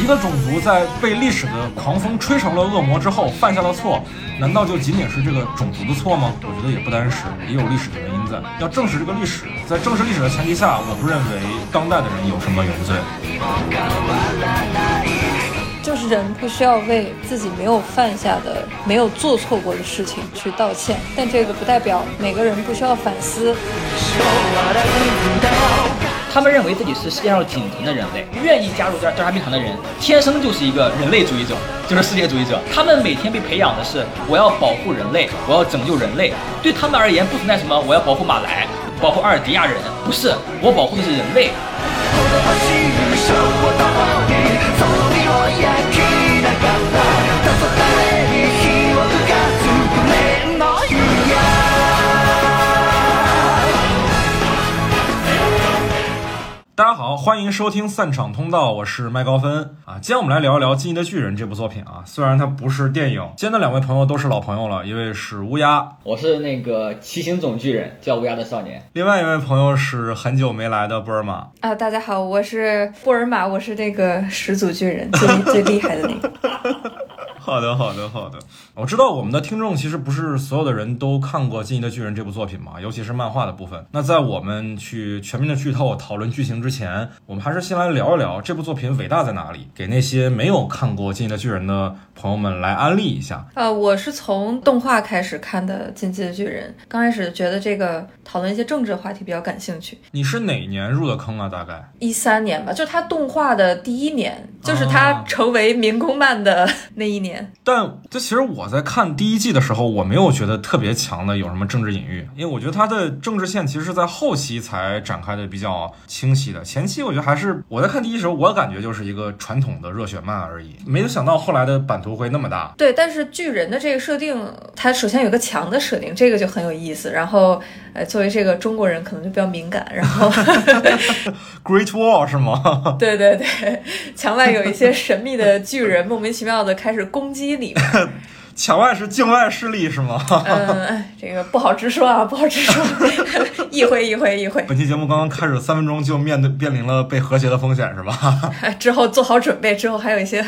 一个种族在被历史的狂风吹成了恶魔之后犯下的错，难道就仅仅是这个种族的错吗？我觉得也不单是，也有历史的原因在。要正视这个历史，在正视历史的前提下，我不认为当代的人有什么原罪。就是人不需要为自己没有犯下的、没有做错过的事情去道歉，但这个不代表每个人不需要反思。他们认为自己是世界上仅存的人类，愿意加入调调查兵团的人，天生就是一个人类主义者，就是世界主义者。他们每天被培养的是我要保护人类，我要拯救人类。对他们而言，不存在什么我要保护马来，保护阿尔迪亚人，不是，我保护的是人类。大家好，欢迎收听散场通道，我是麦高芬啊。今天我们来聊一聊《进击的巨人》这部作品啊。虽然它不是电影，今天的两位朋友都是老朋友了，一位是乌鸦，我是那个骑行总巨人，叫乌鸦的少年。另外一位朋友是很久没来的布尔玛啊。大家好，我是布尔玛，我是这个始祖巨人，最最厉害的那个。好的，好的，好的。我知道我们的听众其实不是所有的人都看过《进击的巨人》这部作品嘛，尤其是漫画的部分。那在我们去全面的剧透、讨论剧情之前，我们还是先来聊一聊这部作品伟大在哪里，给那些没有看过《进击的巨人》的朋友们来安利一下。呃，我是从动画开始看的《进击的巨人》，刚开始觉得这个讨论一些政治话题比较感兴趣。你是哪年入的坑啊？大概一三年吧，就它动画的第一年，就是它成为民工漫的 那一年。但这其实我在看第一季的时候，我没有觉得特别强的有什么政治隐喻，因为我觉得它的政治线其实是在后期才展开的比较清晰的。前期我觉得还是我在看第一时候，我感觉就是一个传统的热血漫而已，没有想到后来的版图会那么大。对，但是巨人的这个设定，它首先有个强的设定，这个就很有意思。然后，呃，作为这个中国人，可能就比较敏感。然后，Great Wall 是吗？对对对，墙外有一些神秘的巨人，莫名其妙的开始攻击里面。墙外是境外势力是吗？嗯，这个不好直说啊，不好直说，一回一回一回。本期节目刚刚开始三分钟就面对面临了被和谐的风险是吧？之后做好准备，之后还有一些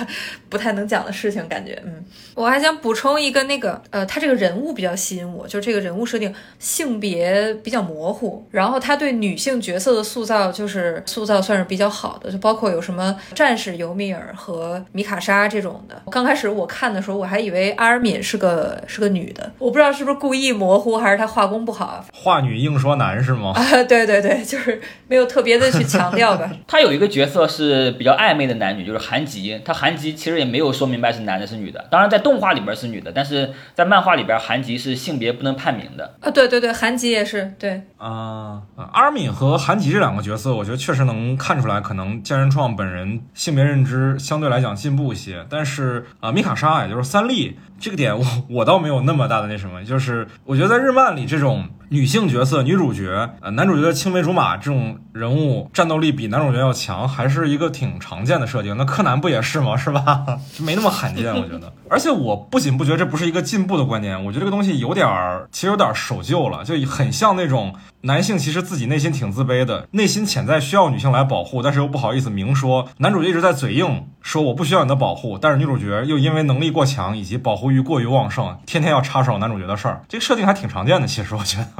不太能讲的事情，感觉嗯。我还想补充一个那个，呃，他这个人物比较吸引我，就是这个人物设定性别比较模糊，然后他对女性角色的塑造就是塑造算是比较好的，就包括有什么战士尤米尔和米卡莎这种的。刚开始我看的时候，我还以为阿尔敏是个是个女的，我不知道是不是故意模糊，还是她画工不好。画女硬说男是吗？啊，对对对，就是没有特别的去强调吧。他有一个角色是比较暧昧的男女，就是韩吉。他韩吉其实也没有说明白是男的是女的，当然在动。画里边是女的，但是在漫画里边，韩吉是性别不能判明的啊！对对对，韩吉也是对啊。阿尔敏和韩吉这两个角色，我觉得确实能看出来，可能健身创本人性别认知相对来讲进步一些。但是啊，米卡莎也就是三笠这这个点，我我倒没有那么大的那什么，就是我觉得在日漫里这种。女性角色、女主角，呃，男主角的青梅竹马这种人物，战斗力比男主角要强，还是一个挺常见的设定。那柯南不也是吗？是吧？没那么罕见，我觉得。而且我不仅不觉得这不是一个进步的观念，我觉得这个东西有点儿，其实有点守旧了，就很像那种男性其实自己内心挺自卑的，内心潜在需要女性来保护，但是又不好意思明说。男主角一直在嘴硬说我不需要你的保护，但是女主角又因为能力过强以及保护欲过于旺盛，天天要插手男主角的事儿。这个设定还挺常见的，其实我觉得。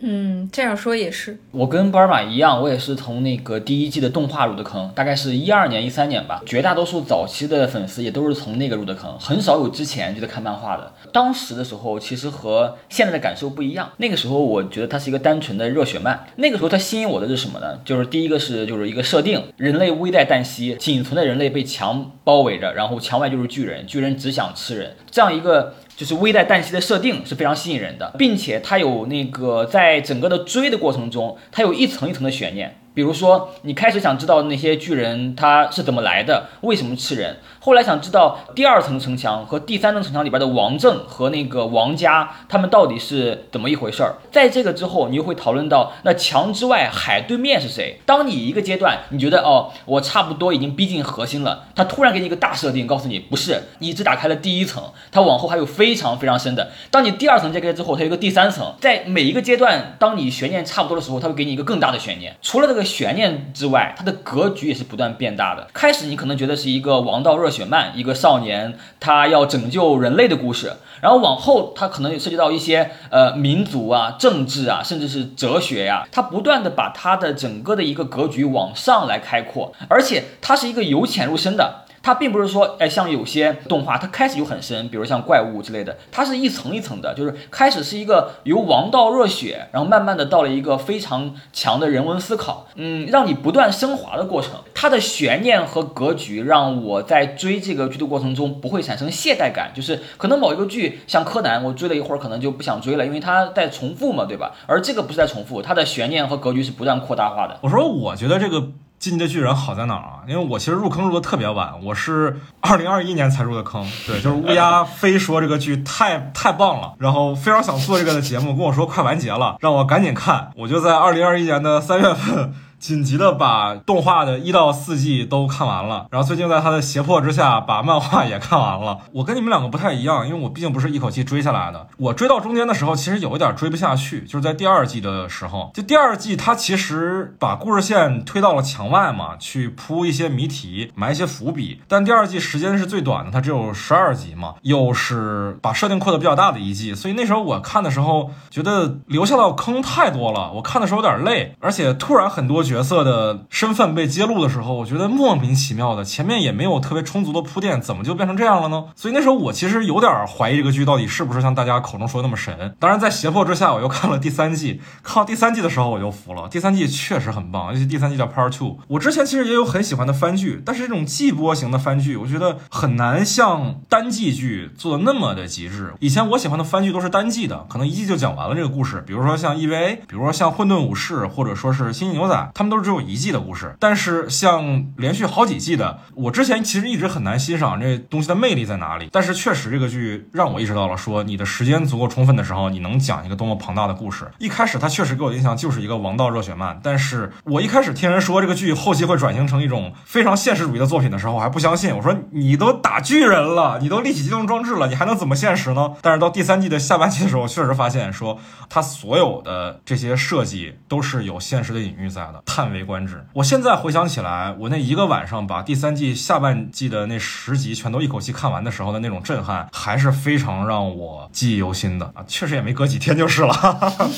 嗯，这样说也是。我跟波尔玛一样，我也是从那个第一季的动画入的坑，大概是一二年、一三年吧。绝大多数早期的粉丝也都是从那个入的坑，很少有之前就在看漫画的。当时的时候，其实和现在的感受不一样。那个时候，我觉得它是一个单纯的热血漫。那个时候，它吸引我的是什么呢？就是第一个是就是一个设定，人类危在旦夕，仅存的人类被墙包围着，然后墙外就是巨人，巨人只想吃人，这样一个。就是危在旦夕的设定是非常吸引人的，并且它有那个在在整个的追的过程中，它有一层一层的悬念。比如说，你开始想知道那些巨人他是怎么来的，为什么吃人？后来想知道第二层城墙和第三层城墙里边的王政和那个王家，他们到底是怎么一回事儿？在这个之后，你又会讨论到那墙之外海对面是谁？当你一个阶段你觉得哦，我差不多已经逼近核心了，他突然给你一个大设定，告诉你不是，你只打开了第一层，它往后还有非常非常深的。当你第二层揭开之后，它有个第三层，在每一个阶段，当你悬念差不多的时候，它会给你一个更大的悬念。除了这个悬念之外，它的格局也是不断变大的。开始你可能觉得是一个王道热血。雪漫一个少年，他要拯救人类的故事，然后往后他可能也涉及到一些呃民族啊、政治啊，甚至是哲学呀，他不断的把他的整个的一个格局往上来开阔，而且他是一个由浅入深的。它并不是说，哎，像有些动画，它开始就很深，比如像怪物之类的，它是一层一层的，就是开始是一个由王道热血，然后慢慢的到了一个非常强的人文思考，嗯，让你不断升华的过程。它的悬念和格局让我在追这个剧的过程中不会产生懈怠感，就是可能某一个剧像柯南，我追了一会儿可能就不想追了，因为它在重复嘛，对吧？而这个不是在重复，它的悬念和格局是不断扩大化的。我说，我觉得这个。进击的巨人好在哪儿啊？因为我其实入坑入的特别晚，我是二零二一年才入的坑。对，就是乌鸦非说这个剧太太棒了，然后非常想做这个的节目，跟我说快完结了，让我赶紧看。我就在二零二一年的三月份。紧急的把动画的一到四季都看完了，然后最近在他的胁迫之下，把漫画也看完了。我跟你们两个不太一样，因为我毕竟不是一口气追下来的。我追到中间的时候，其实有一点追不下去，就是在第二季的时候。就第二季，它其实把故事线推到了墙外嘛，去铺一些谜题，埋一些伏笔。但第二季时间是最短的，它只有十二集嘛，又是把设定扩的比较大的一季，所以那时候我看的时候，觉得留下的坑太多了，我看的时候有点累，而且突然很多。角色的身份被揭露的时候，我觉得莫名其妙的，前面也没有特别充足的铺垫，怎么就变成这样了呢？所以那时候我其实有点怀疑这个剧到底是不是像大家口中说的那么神。当然，在胁迫之下，我又看了第三季。看到第三季的时候，我就服了。第三季确实很棒，尤其第三季叫 Part Two。我之前其实也有很喜欢的番剧，但是这种季播型的番剧，我觉得很难像单季剧做的那么的极致。以前我喜欢的番剧都是单季的，可能一季就讲完了这个故事，比如说像 EVA，比如说像混沌武士，或者说是星际牛仔。他们都是只有一季的故事，但是像连续好几季的，我之前其实一直很难欣赏这东西的魅力在哪里。但是确实这个剧让我意识到了，说你的时间足够充分的时候，你能讲一个多么庞大的故事。一开始它确实给我印象就是一个王道热血漫，但是我一开始听人说这个剧后期会转型成一种非常现实主义的作品的时候，我还不相信。我说你都打巨人了，你都立体机动装置了，你还能怎么现实呢？但是到第三季的下半季的时候，确实发现说它所有的这些设计都是有现实的隐喻在的。叹为观止。我现在回想起来，我那一个晚上把第三季下半季的那十集全都一口气看完的时候的那种震撼，还是非常让我记忆犹新的啊！确实也没隔几天就是了。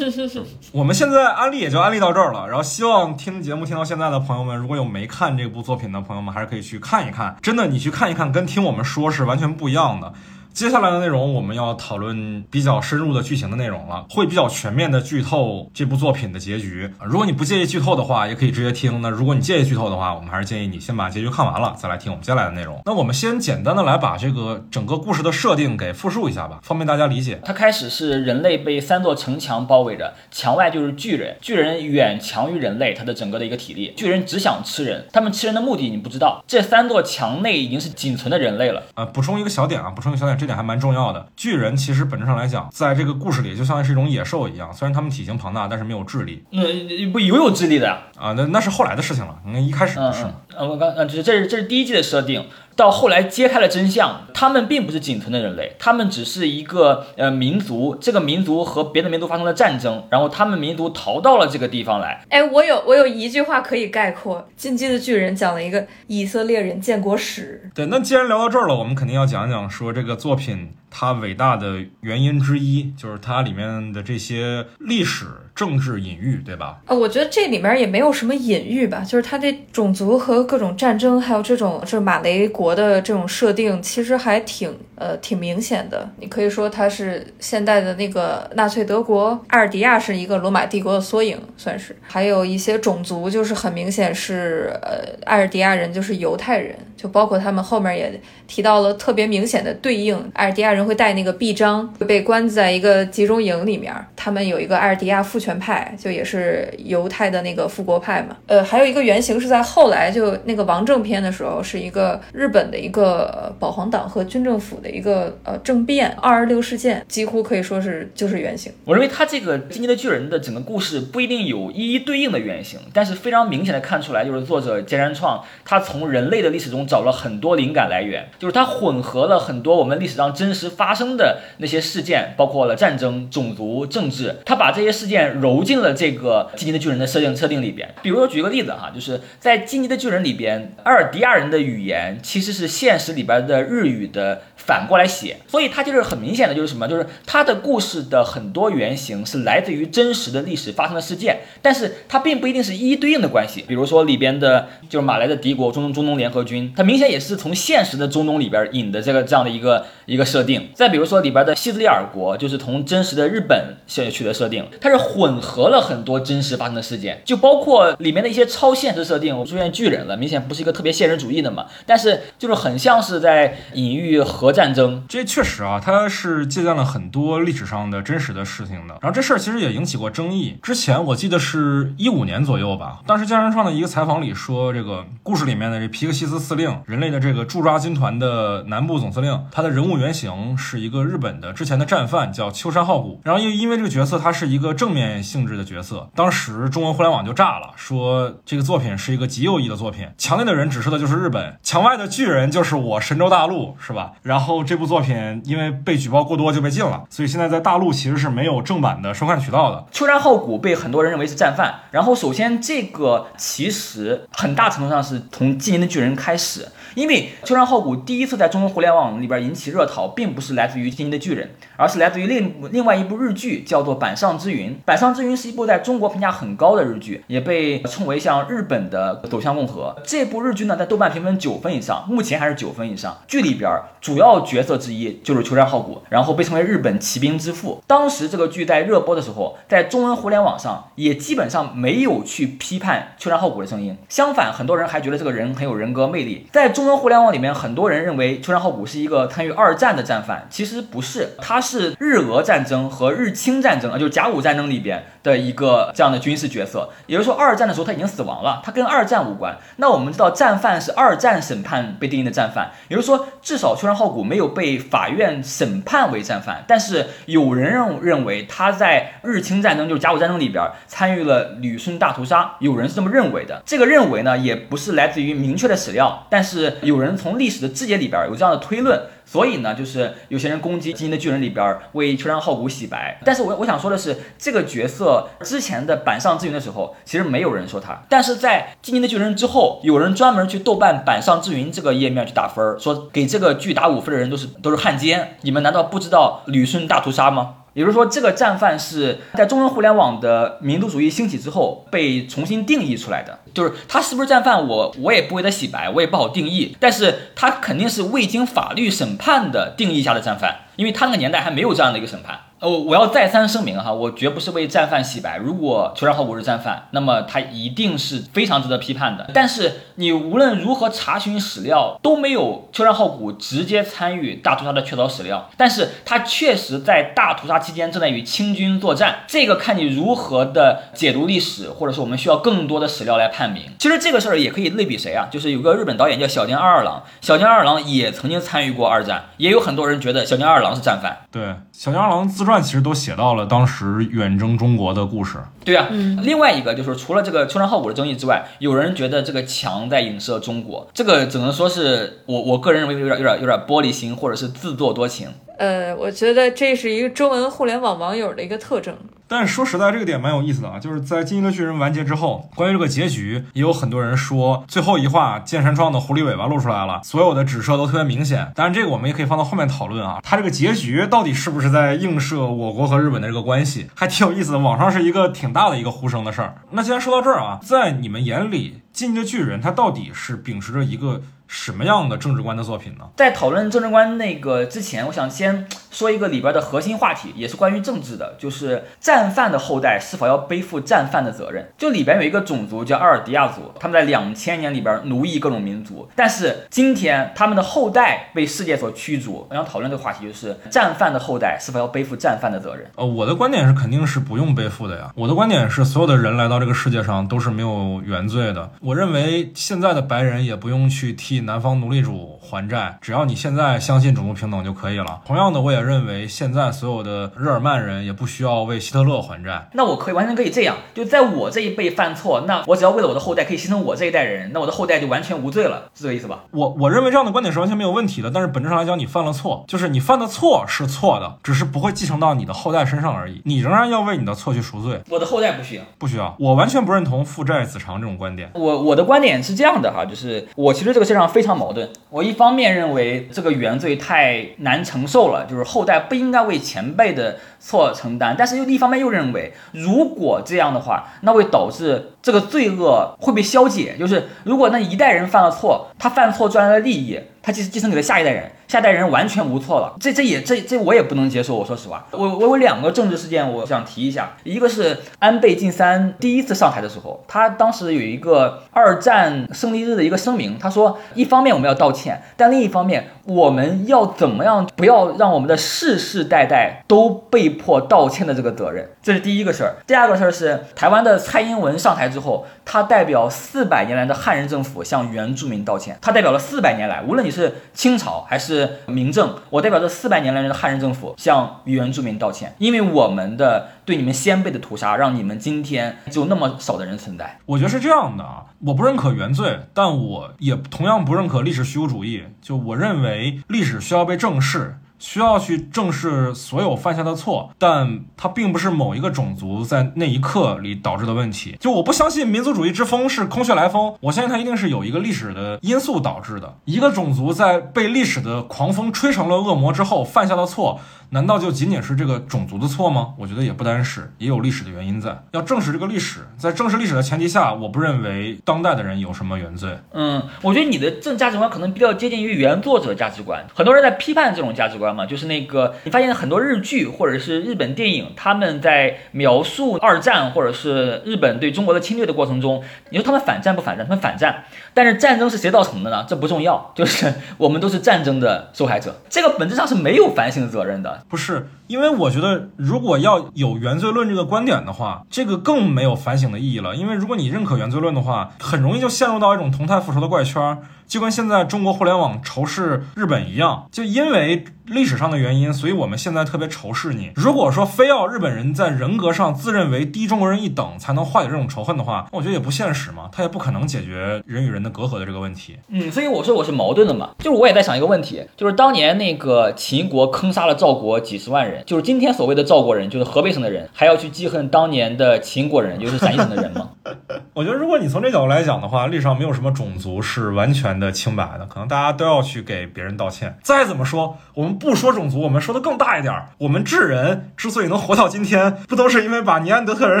我们现在安利也就安利到这儿了。然后希望听节目听到现在的朋友们，如果有没看这部作品的朋友们，还是可以去看一看。真的，你去看一看，跟听我们说是完全不一样的。接下来的内容，我们要讨论比较深入的剧情的内容了，会比较全面的剧透这部作品的结局。如果你不介意剧透的话，也可以直接听。那如果你介意剧透的话，我们还是建议你先把结局看完了，再来听我们接下来的内容。那我们先简单的来把这个整个故事的设定给复述一下吧，方便大家理解。它开始是人类被三座城墙包围着，墙外就是巨人，巨人远强于人类，它的整个的一个体力，巨人只想吃人，他们吃人的目的你不知道。这三座墙内已经是仅存的人类了。呃，补充一个小点啊，补充一个小点，这点还蛮重要的。巨人其实本质上来讲，在这个故事里就像是一种野兽一样，虽然他们体型庞大，但是没有智力。嗯，不有有智力的啊？那那是后来的事情了。那一开始不是。嗯，我刚呃，这这是这是第一季的设定。到后来揭开了真相，他们并不是仅存的人类，他们只是一个呃民族，这个民族和别的民族发生了战争，然后他们民族逃到了这个地方来。哎，我有我有一句话可以概括《进击的巨人》，讲了一个以色列人建国史。对，那既然聊到这儿了，我们肯定要讲讲说这个作品它伟大的原因之一，就是它里面的这些历史。政治隐喻，对吧？啊，我觉得这里面也没有什么隐喻吧，就是它这种族和各种战争，还有这种就是马雷国的这种设定，其实还挺呃挺明显的。你可以说它是现代的那个纳粹德国，阿尔迪亚是一个罗马帝国的缩影，算是。还有一些种族，就是很明显是呃阿尔迪亚人，就是犹太人，就包括他们后面也提到了特别明显的对应，阿尔迪亚人会带那个臂章，被关在一个集中营里面。他们有一个埃尔迪亚父权派，就也是犹太的那个复国派嘛。呃，还有一个原型是在后来就那个王政篇的时候，是一个日本的一个保皇党和军政府的一个呃政变，二二六事件几乎可以说是就是原型。我认为他这个《进击的巨人》的整个故事不一定有一一对应的原型，但是非常明显的看出来，就是作者菅山创他从人类的历史中找了很多灵感来源，就是他混合了很多我们历史上真实发生的那些事件，包括了战争、种族、政治，他把这些事件揉进了这个《进击的巨人》的设定设定里边。比如说举个例子哈，就是在《进击的巨人》里边，阿尔迪亚人的语言其实是现实里边的日语的。反过来写，所以它就是很明显的，就是什么，就是它的故事的很多原型是来自于真实的历史发生的事件，但是它并不一定是一一对应的关系。比如说里边的，就是马来的敌国中东中东联合军，它明显也是从现实的中东里边引的这个这样的一个一个设定。再比如说里边的西兹利尔国，就是从真实的日本写取的设定，它是混合了很多真实发生的事件，就包括里面的一些超现实设定，出现巨人了，明显不是一个特别现实主义的嘛，但是就是很像是在隐喻核。战争，这确实啊，它是借鉴了很多历史上的真实的事情的。然后这事儿其实也引起过争议。之前我记得是一五年左右吧，当时江山创的一个采访里说，这个故事里面的这皮克西斯司令，人类的这个驻扎军团的南部总司令，他的人物原型是一个日本的之前的战犯，叫秋山浩古。然后因因为这个角色他是一个正面性质的角色，当时中文互联网就炸了，说这个作品是一个极右翼的作品，墙内的人指示的就是日本，墙外的巨人就是我神州大陆，是吧？然后。这部作品因为被举报过多就被禁了，所以现在在大陆其实是没有正版的收看渠道的。秋山浩古被很多人认为是战犯，然后首先这个其实很大程度上是从《纪年的巨人》开始。因为秋山浩古第一次在中国互联网里边引起热讨，并不是来自于《天津的巨人》，而是来自于另另外一部日剧，叫做《板上之云》。《板上之云》是一部在中国评价很高的日剧，也被称为像日本的《走向共和》。这部日剧呢，在豆瓣评分九分以上，目前还是九分以上。剧里边主要角色之一就是秋山浩古，然后被称为日本骑兵之父。当时这个剧在热播的时候，在中文互联网上也基本上没有去批判秋山浩古的声音，相反，很多人还觉得这个人很有人格魅力。在中文互联网里面，很多人认为秋山浩古是一个参与二战的战犯，其实不是，他是日俄战争和日清战争啊，就是甲午战争里边的一个这样的军事角色。也就是说，二战的时候他已经死亡了，他跟二战无关。那我们知道，战犯是二战审判被定义的战犯，也就是说，至少秋山浩古没有被法院审判为战犯。但是有人认认为他在日清战争，就是甲午战争里边参与了旅顺大屠杀，有人是这么认为的。这个认为呢，也不是来自于明确的史料，但是有人。从历史的枝节里边有这样的推论，所以呢，就是有些人攻击《基因的巨人》里边为秋山浩古洗白。但是我我想说的是，这个角色之前的板上之云的时候，其实没有人说他。但是在《基因的巨人》之后，有人专门去豆瓣板上之云这个页面去打分，说给这个剧打五分的人都是都是汉奸。你们难道不知道旅顺大屠杀吗？也就是说，这个战犯是在中文互联网的民族主义兴起之后被重新定义出来的。就是他是不是战犯，我我也不为他洗白，我也不好定义。但是他肯定是未经法律审判的定义下的战犯，因为他那个年代还没有这样的一个审判。呃，我要再三声明哈，我绝不是为战犯洗白。如果秋山浩古是战犯，那么他一定是非常值得批判的。但是你无论如何查询史料，都没有秋山浩古直接参与大屠杀的确凿史料。但是他确实在大屠杀期间正在与清军作战，这个看你如何的解读历史，或者说我们需要更多的史料来判明。其实这个事儿也可以类比谁啊？就是有个日本导演叫小津二郎，小津二郎也曾经参与过二战，也有很多人觉得小津二二郎是战犯。对，小津二郎自。传其实都写到了当时远征中国的故事。对啊，另外一个就是除了这个秋山浩古的争议之外，有人觉得这个墙在影射中国，这个只能说是我我个人认为有点有点有点玻璃心，或者是自作多情。呃，我觉得这是一个中文互联网网友的一个特征。但是说实在，这个点蛮有意思的啊，就是在《进击的巨人》完结之后，关于这个结局，也有很多人说，最后一话剑山创的狐狸尾巴露出来了，所有的指涉都特别明显。当然，这个我们也可以放到后面讨论啊，它这个结局到底是不是在映射我国和日本的这个关系，还挺有意思的。网上是一个挺大的一个呼声的事儿。那既然说到这儿啊，在你们眼里，《进击的巨人》它到底是秉持着一个什么样的政治观的作品呢？在讨论政治观那个之前，我想先说一个里边的核心话题，也是关于政治的，就是战犯的后代是否要背负战犯的责任。就里边有一个种族叫阿尔迪亚族，他们在两千年里边奴役各种民族，但是今天他们的后代被世界所驱逐。我想讨论这个话题，就是战犯的后代是否要背负战犯的责任？呃，我的观点是肯定是不用背负的呀。我的观点是，所有的人来到这个世界上都是没有原罪的。我认为现在的白人也不用去替南方奴隶主还债，只要你现在相信种族平等就可以了。同样的，我也认为现在所有的日耳曼人也不需要为希特勒还债。那我可以完全可以这样，就在我这一辈犯错，那我只要为了我的后代可以牺牲我这一代人，那我的后代就完全无罪了，是这个意思吧？我我认为这样的观点是完全没有问题的，但是本质上来讲，你犯了错，就是你犯的错是错的，只是不会继承到你的后代身上而已。你仍然要为你的错去赎罪，我的后代不需要。不需要。我完全不认同父债子偿这种观点。我我的观点是这样的哈，就是我其实这个事上非常矛盾。我一方面认为这个原罪太难承受了，就是后代不应该为前辈的错承担，但是又另一方面又认为，如果这样的话，那会导致这个罪恶会被消解。就是如果那一代人犯了错，他犯错赚来的利益，他其实继承给了下一代人，下代人完全无错了，这这也这这我也不能接受。我说实话，我我有两个政治事件，我想提一下，一个是安倍晋三第一次上台的时候，他当时有一个二战胜利日的一个声明，他说，一方面我们要道歉，但另一方面我们要怎么样不要让我们的世世代代都被迫道歉的这个责任，这是第一个事儿。第二个事儿是台湾的蔡英文上台之后，他代表四百年来的汉人政府向原住民道歉，他代表了四百年来，无论你是清朝还是是明政，我代表这四百年来的汉人政府向原住民道歉，因为我们的对你们先辈的屠杀，让你们今天就那么少的人存在。我觉得是这样的啊，我不认可原罪，但我也同样不认可历史虚无主义。就我认为历史需要被正视。需要去正视所有犯下的错，但它并不是某一个种族在那一刻里导致的问题。就我不相信民族主义之风是空穴来风，我相信它一定是有一个历史的因素导致的。一个种族在被历史的狂风吹成了恶魔之后犯下的错，难道就仅仅是这个种族的错吗？我觉得也不单是，也有历史的原因在。要正视这个历史，在正视历史的前提下，我不认为当代的人有什么原罪。嗯，我觉得你的政价值观可能比较接近于原作者价值观。很多人在批判这种价值观嘛，就是那个你发现很多日剧或者是日本电影，他们在描述二战或者是日本对中国的侵略的过程中，你说他们反战不反战？他们反战，但是战争是谁造成的呢？这不重要，就是我们都是战争的受害者，这个本质上是没有反省的责任的。不是，因为我觉得如果要有原罪论这个观点的话，这个更没有反省的意义了。因为如果你认可原罪论的话，很容易就陷入到一种同态复仇的怪圈，就跟现在中国互联网仇视日本一样，就因为历史上的原因，所以我们现在特别仇视你。如果说非要日本人在人格上自认为低中国人一等才能化解这种仇恨的话，我觉得也不现实嘛，他也不可能解决人与人的隔阂的这个问题。嗯，所以我说我是矛盾的嘛，就是我也在想一个问题，就是当年那个秦国坑杀了赵国几十万人，就是今天所谓的赵国人，就是河北省的人，还要去记恨当年的秦国人，就是陕西省的人吗？我觉得如果你从这角度来讲的话，历史上没有什么种族是完全的清白的，可能大家都要去给别人道歉。再怎么说，我们不说种族，我们说的更大一点儿，我们智人之所以能活到今天，不都是因为把尼安德特人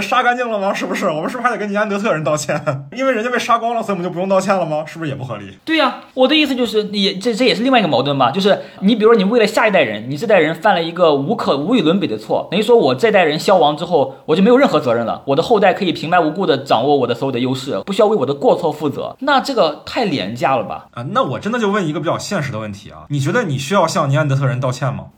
杀干净了吗？是不是？我们是不是还得跟尼安德特人道歉？因为人家被杀光了，所以我们就不用道歉了吗？是不是也不合理？对呀、我的意思就是，你这这也是另外一个矛盾吧，就是你比如说你为了下一代人，你这代人犯了一个无可无与伦比的错，等于说我这代人消亡之后，我就没有任何责任了，我的后代可以平白无故的掌握我的所有的优势，不需要为我的过错负责，那这个太廉价了吧？啊，那我真的就问一个比较现实的问题啊，你觉得你需要向尼安德特人道歉吗？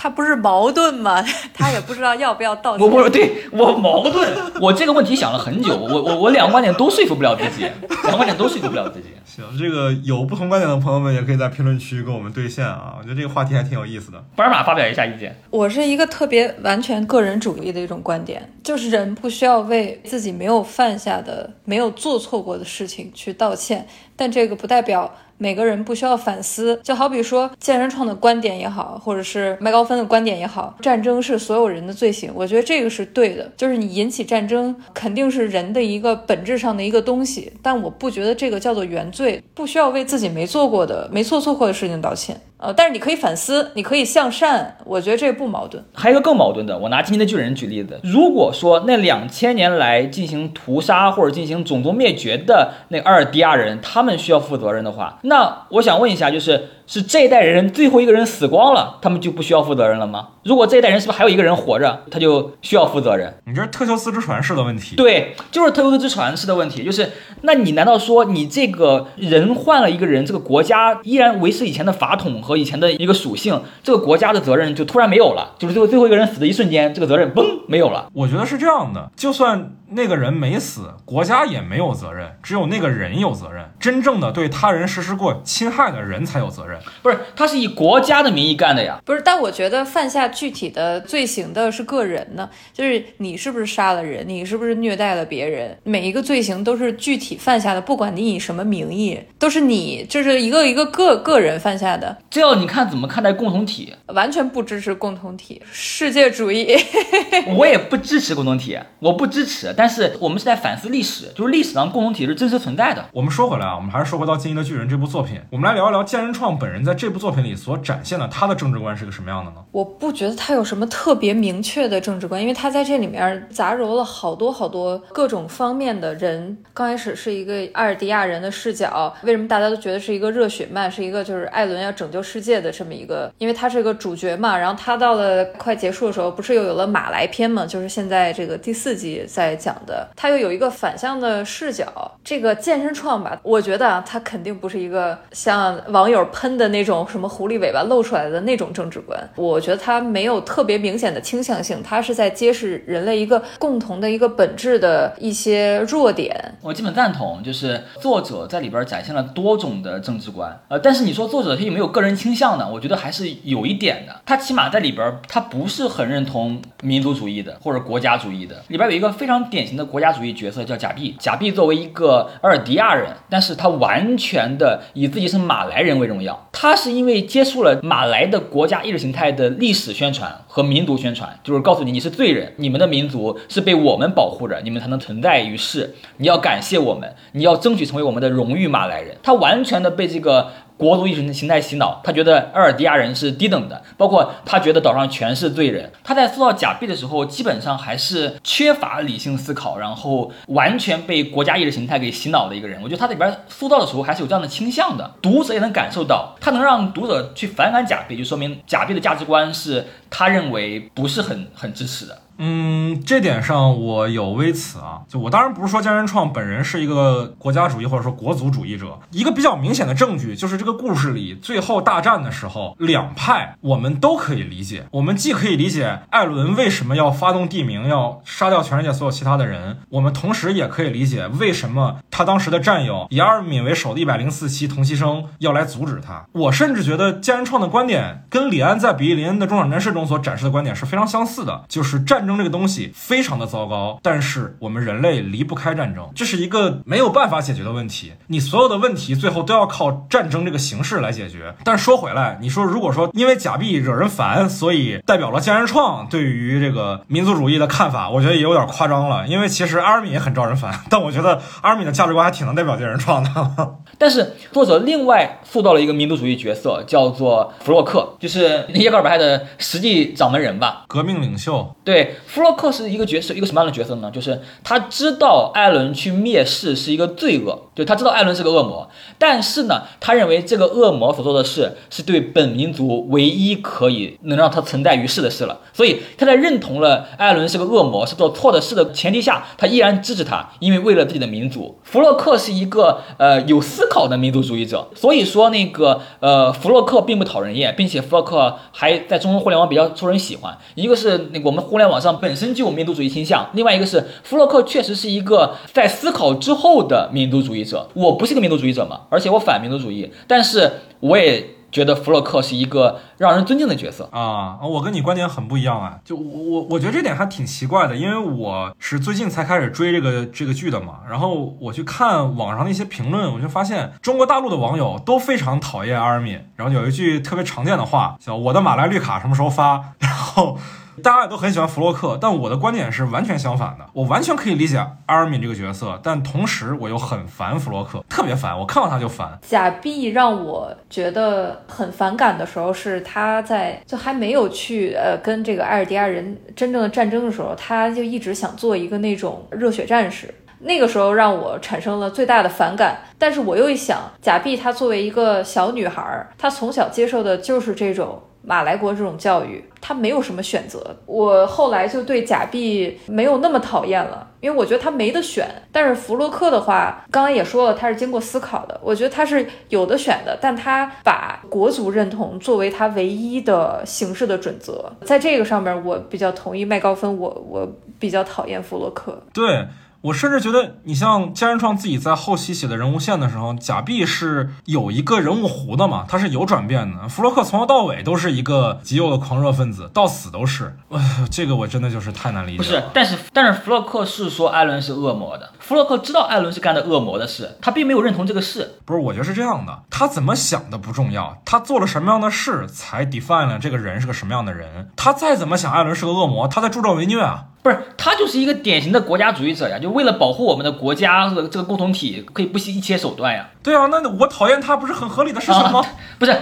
他不是矛盾吗？他也不知道要不要道歉。我不对我矛盾，我这个问题想了很久，我我我两个观点都说服不了自己，两个观点都说服不了自己。行，这个有不同观点的朋友们也可以在评论区跟我们对线啊，我觉得这个话题还挺有意思的。巴尔玛发表一下意见。我是一个特别完全个人主义的一种观点，就是人不需要为自己没有犯下的、没有做错过的事情去道歉，但这个不代表每个人不需要反思。就好比说健身创的观点也好，或者是麦高芬的观点也好，战争是所有人的罪行，我觉得这个是对的。就是你引起战争肯定是人的一个本质上的一个东西，但我不觉得这个叫做原罪，不需要为自己没做过的、没做错过的事情道歉。呃，但是你可以反思，你可以向善，我觉得这不矛盾。还有一个更矛盾的，我拿今天的巨人举例子，如果说那两千年来进行屠杀或者进行种族灭绝的那阿尔迪亚人，他们需要负责任的话，那我想问一下，就是是这一代人最后一个人死光了，他们就不需要负责任了吗？如果这一代人是不是还有一个人活着，他就需要负责任？你这是特修斯之船式的问题。对，就是特修斯之船式的问题，就是那你难道说你这个人换了一个人，这个国家依然维持以前的法统和以前的一个属性，这个国家的责任就突然没有了？就是最后最后一个人死的一瞬间，这个责任嘣没有了。我觉得是这样的，就算那个人没死，国家也没有责任，只有那个人有责任。真正的对他人实施过侵害的人才有责任。不是，他是以国家的名义干的呀。不是，但我觉得犯下具体的罪行的是个人呢，就是你是不是杀了人，你是不是虐待了别人，每一个罪行都是具体犯下的，不管你以什么名义，都是你就是一个一个个个人犯下的。这要你看怎么看待共同体，完全不支持共同体，世界主义。我也不支持共同体，我不支持。但是我们是在反思历史，就是历史上共同体是真实存在的。我们说回来啊，我们还是说回到《进击的巨人》这部作品，我们来聊一聊剑人创本人在这部作品里所展现的他的政治观是个什么样的呢？我不觉得他有什么特别明确的政治观，因为他在这里面杂糅了好多好多各种方面的人。刚开始是一个阿尔迪亚人的视角，为什么大家都觉得是一个热血漫，是一个就是艾伦要拯救世界的这么一个，因为他是个主角嘛。然后他到了快结束的时候，不是又有了马来篇嘛，就是现在这个第四季在讲的，他又有一个反向的视角。这个健身创吧，我觉得啊，他肯定不是一个像网友喷的那种什么狐狸尾巴露出来的那种政治观。我觉得他没有特别明显的倾向性，他是在揭示人类一个共同的一个本质的一些弱点。我基本赞同，就是作者在里边展现了多种的政治观。呃，但是你说作者他有没有个人倾向呢？我觉得还是有一点的。他起码在里边，他不是很认同民族主义的或者国家主义的。里边有一个非常典型的国家主义角色叫贾碧。贾碧作为一个阿尔迪亚人，但是他完全的以自己是马来人为荣耀。他是因为接触了马来的国家意识形态的历史宣传和民族宣传，就是告诉你你是罪人，你们的民族是被我们保护着，你们才能存在于世。你要感谢我们，你要争取成为我们的荣誉马来人。他完全的被这个。国族意识形态洗脑，他觉得阿尔迪亚人是低等的，包括他觉得岛上全是罪人。他在塑造假币的时候，基本上还是缺乏理性思考，然后完全被国家意识形态给洗脑的一个人。我觉得他里边塑造的时候还是有这样的倾向的，读者也能感受到，他能让读者去反感假币，就说明假币的价值观是他认为不是很很支持的。嗯，这点上我有微词啊。就我当然不是说江原创本人是一个国家主义或者说国族主义者，一个比较明显的证据就是这个故事里最后大战的时候，两派我们都可以理解。我们既可以理解艾伦为什么要发动地名，要杀掉全世界所有其他的人，我们同时也可以理解为什么他当时的战友以阿尔敏为首的一百零四期同期生要来阻止他。我甚至觉得江原创的观点跟李安在《比利林恩的中场战事》中所展示的观点是非常相似的，就是战。争这个东西非常的糟糕，但是我们人类离不开战争，这是一个没有办法解决的问题。你所有的问题最后都要靠战争这个形式来解决。但是说回来，你说如果说因为假币惹人烦，所以代表了江人创对于这个民族主义的看法，我觉得也有点夸张了。因为其实阿尔敏也很招人烦，但我觉得阿尔敏的价值观还挺能代表江人创的。但是作者另外塑造了一个民族主义角色，叫做弗洛克，就是耶格尔白的实际掌门人吧，革命领袖。对。弗洛克是一个角色，一个什么样的角色呢？就是他知道艾伦去灭世是一个罪恶，就他知道艾伦是个恶魔，但是呢，他认为这个恶魔所做的事是对本民族唯一可以能让他存在于世的事了。所以他在认同了艾伦是个恶魔，是做错的事的前提下，他依然支持他，因为为了自己的民族。弗洛克是一个呃有思考的民族主义者，所以说那个呃弗洛克并不讨人厌，并且弗洛克还在中国互联网比较受人喜欢。一个是那我们互联网上。本身就有民族主义倾向，另外一个是弗洛克确实是一个在思考之后的民族主义者。我不是个民族主义者嘛，而且我反民族主义，但是我也。觉得弗洛克是一个让人尊敬的角色啊！我跟你观点很不一样啊！就我我觉得这点还挺奇怪的，因为我是最近才开始追这个这个剧的嘛。然后我去看网上的一些评论，我就发现中国大陆的网友都非常讨厌阿尔敏。然后有一句特别常见的话叫“我的马来绿卡什么时候发”。然后大家也都很喜欢弗洛克，但我的观点是完全相反的。我完全可以理解阿尔敏这个角色，但同时我又很烦弗洛克，特别烦。我看到他就烦。假币让我觉得很反感的时候，是他在就还没有去呃跟这个艾尔迪亚人真正的战争的时候，他就一直想做一个那种热血战士。那个时候让我产生了最大的反感，但是我又一想，贾碧她作为一个小女孩，她从小接受的就是这种马来国这种教育，他没有什么选择。我后来就对假币没有那么讨厌了，因为我觉得他没得选。但是弗洛克的话，刚刚也说了，他是经过思考的，我觉得他是有的选的，但他把国族认同作为他唯一的形式的准则，在这个上面，我比较同意麦高芬，我我比较讨厌弗洛克。对。我甚至觉得，你像加人创自己在后期写的人物线的时候，贾碧是有一个人物弧的嘛，他是有转变的。弗洛克从头到尾都是一个极右的狂热分子，到死都是。哎，这个我真的就是太难理解。不是，但是但是弗洛克是说艾伦是恶魔的，弗洛克知道艾伦是干的恶魔的事，他并没有认同这个事。不是，我觉得是这样的，他怎么想的不重要，他做了什么样的事才 define 了这个人是个什么样的人。他再怎么想艾伦是个恶魔，他在助纣为虐啊。不是他就是一个典型的国家主义者呀，就为了保护我们的国家和这个共同体，可以不惜一切手段呀。对啊，那我讨厌他不是很合理的事情吗？不是，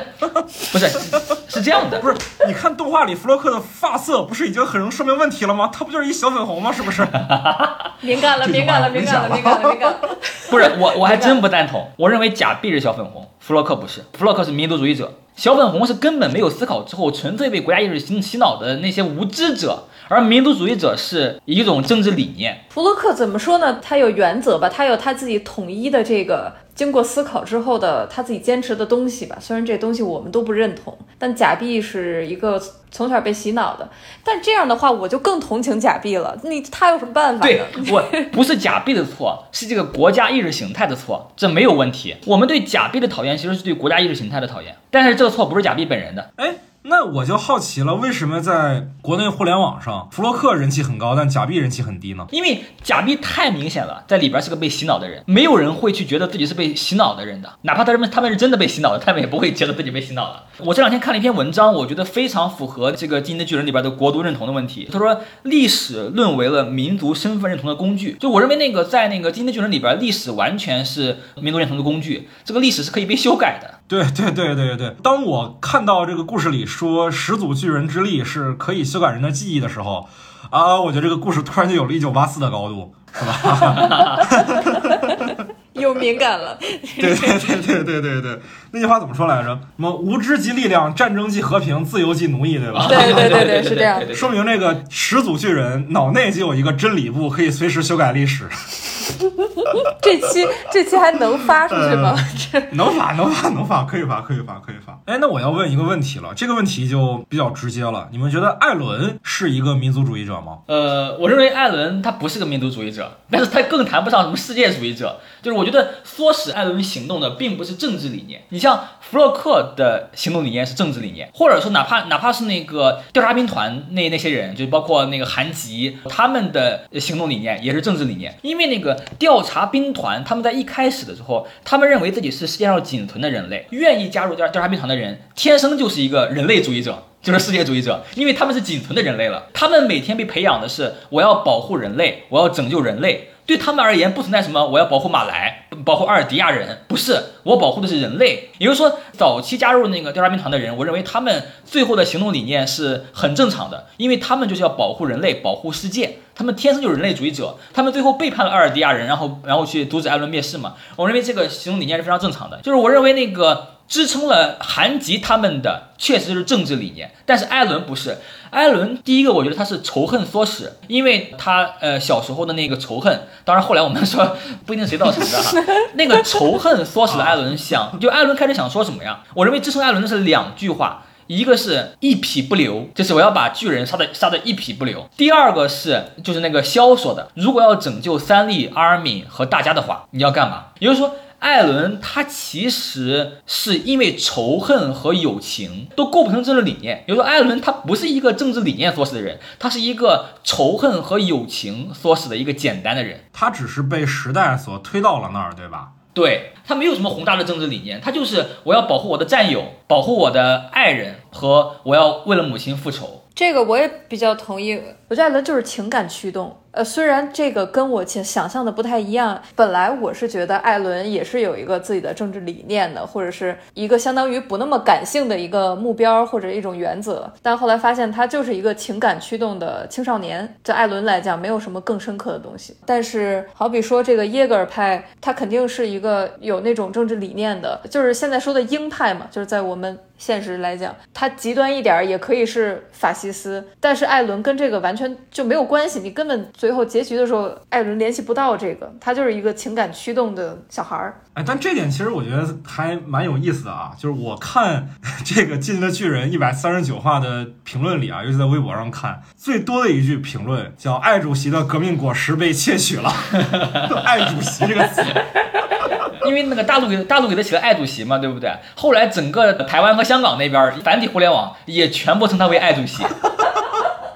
不是，是这样的。不是，你看动画里弗洛克的发色不是已经很能说明问题了吗？他不就是一小粉红吗？是不是？敏感了，敏感了，敏感了，敏感了，敏感了。不是我，我还真不赞同。我认为假币是小粉红，弗洛克不是，弗洛克是民族主义者。小粉红是根本没有思考之后，纯粹被国家意识洗洗脑的那些无知者，而民族主义者是一种政治理念。弗洛克怎么说呢？他有原则吧，他有他自己统一的这个。经过思考之后的他自己坚持的东西吧，虽然这东西我们都不认同，但假币是一个从小被洗脑的。但这样的话，我就更同情假币了。你他有什么办法？对我不是假币的错，是这个国家意识形态的错，这没有问题。我们对假币的讨厌其实是对国家意识形态的讨厌，但是这个错不是假币本人的。哎。那我就好奇了，为什么在国内互联网上，弗洛克人气很高，但假币人气很低呢？因为假币太明显了，在里边是个被洗脑的人，没有人会去觉得自己是被洗脑的人的，哪怕他们他们是真的被洗脑的，他们也不会觉得自己被洗脑了。我这两天看了一篇文章，我觉得非常符合这个《金的巨人》里边的国度认同的问题。他说，历史沦为了民族身份认同的工具。就我认为，那个在那个《金的巨人》里边，历史完全是民族认同的工具，这个历史是可以被修改的。对对对对对，当我看到这个故事里说始祖巨人之力是可以修改人的记忆的时候，啊，我觉得这个故事突然就有了一九八四的高度，是吧？又敏感了。对对对对对对对，那句话怎么说来着？什么无知即力量，战争即和平，自由即奴役，对吧？对对对对，是这样。说明这个始祖巨人脑内就有一个真理部，可以随时修改历史。这期这期还能发出去吗？能发能发能发，可以发可以发可以发。哎，那我要问一个问题了，这个问题就比较直接了。你们觉得艾伦是一个民族主义者吗？呃，我认为艾伦他不是个民族主义者，但是他更谈不上什么世界主义者。就是我觉得唆使艾伦行动的并不是政治理念。你像弗洛克的行动理念是政治理念，或者说哪怕哪怕是那个调查兵团那那些人，就包括那个韩吉，他们的行动理念也是政治理念，因为那个。调查兵团，他们在一开始的时候，他们认为自己是世界上仅存的人类，愿意加入调调查兵团的人，天生就是一个人类主义者，就是世界主义者，因为他们是仅存的人类了。他们每天被培养的是，我要保护人类，我要拯救人类。对他们而言，不存在什么我要保护马来，保护阿尔迪亚人，不是，我保护的是人类。也就是说，早期加入那个调查兵团的人，我认为他们最后的行动理念是很正常的，因为他们就是要保护人类，保护世界。他们天生就是人类主义者，他们最后背叛了阿尔迪亚人，然后然后去阻止艾伦灭世嘛。我认为这个行动理念是非常正常的，就是我认为那个支撑了韩吉他们的确实是政治理念，但是艾伦不是。艾伦第一个，我觉得他是仇恨唆使，因为他呃小时候的那个仇恨，当然后来我们说 不一定谁造成的哈，那个仇恨唆使了艾伦想，就艾伦开始想说什么呀？我认为支撑艾伦的是两句话，一个是一匹不留，就是我要把巨人杀的杀的一匹不留；第二个是就是那个萧说的，如果要拯救三笠、阿尔敏和大家的话，你要干嘛？也就是说。艾伦他其实是因为仇恨和友情都构不成政治理念，比如说艾伦他不是一个政治理念唆使的人，他是一个仇恨和友情唆使的一个简单的人，他只是被时代所推到了那儿，对吧？对他没有什么宏大的政治理念，他就是我要保护我的战友，保护我的爱人和我要为了母亲复仇。这个我也比较同意，我觉得艾伦就是情感驱动。呃，虽然这个跟我想想象的不太一样，本来我是觉得艾伦也是有一个自己的政治理念的，或者是一个相当于不那么感性的一个目标或者一种原则，但后来发现他就是一个情感驱动的青少年。对艾伦来讲，没有什么更深刻的东西。但是好比说这个耶格尔派，他肯定是一个有那种政治理念的，就是现在说的鹰派嘛，就是在我们。现实来讲，他极端一点也可以是法西斯，但是艾伦跟这个完全就没有关系，你根本最后结局的时候，艾伦联系不到这个，他就是一个情感驱动的小孩儿。哎，但这点其实我觉得还蛮有意思的啊，就是我看 这个《进击的巨人》一百三十九话的评论里啊，尤其在微博上看，最多的一句评论叫“艾主席的革命果实被窃取了”，艾主席这个词。因为那个大陆给大陆给他起了“爱主席”嘛，对不对？后来整个台湾和香港那边繁体互联网也全部称他为“爱主席”。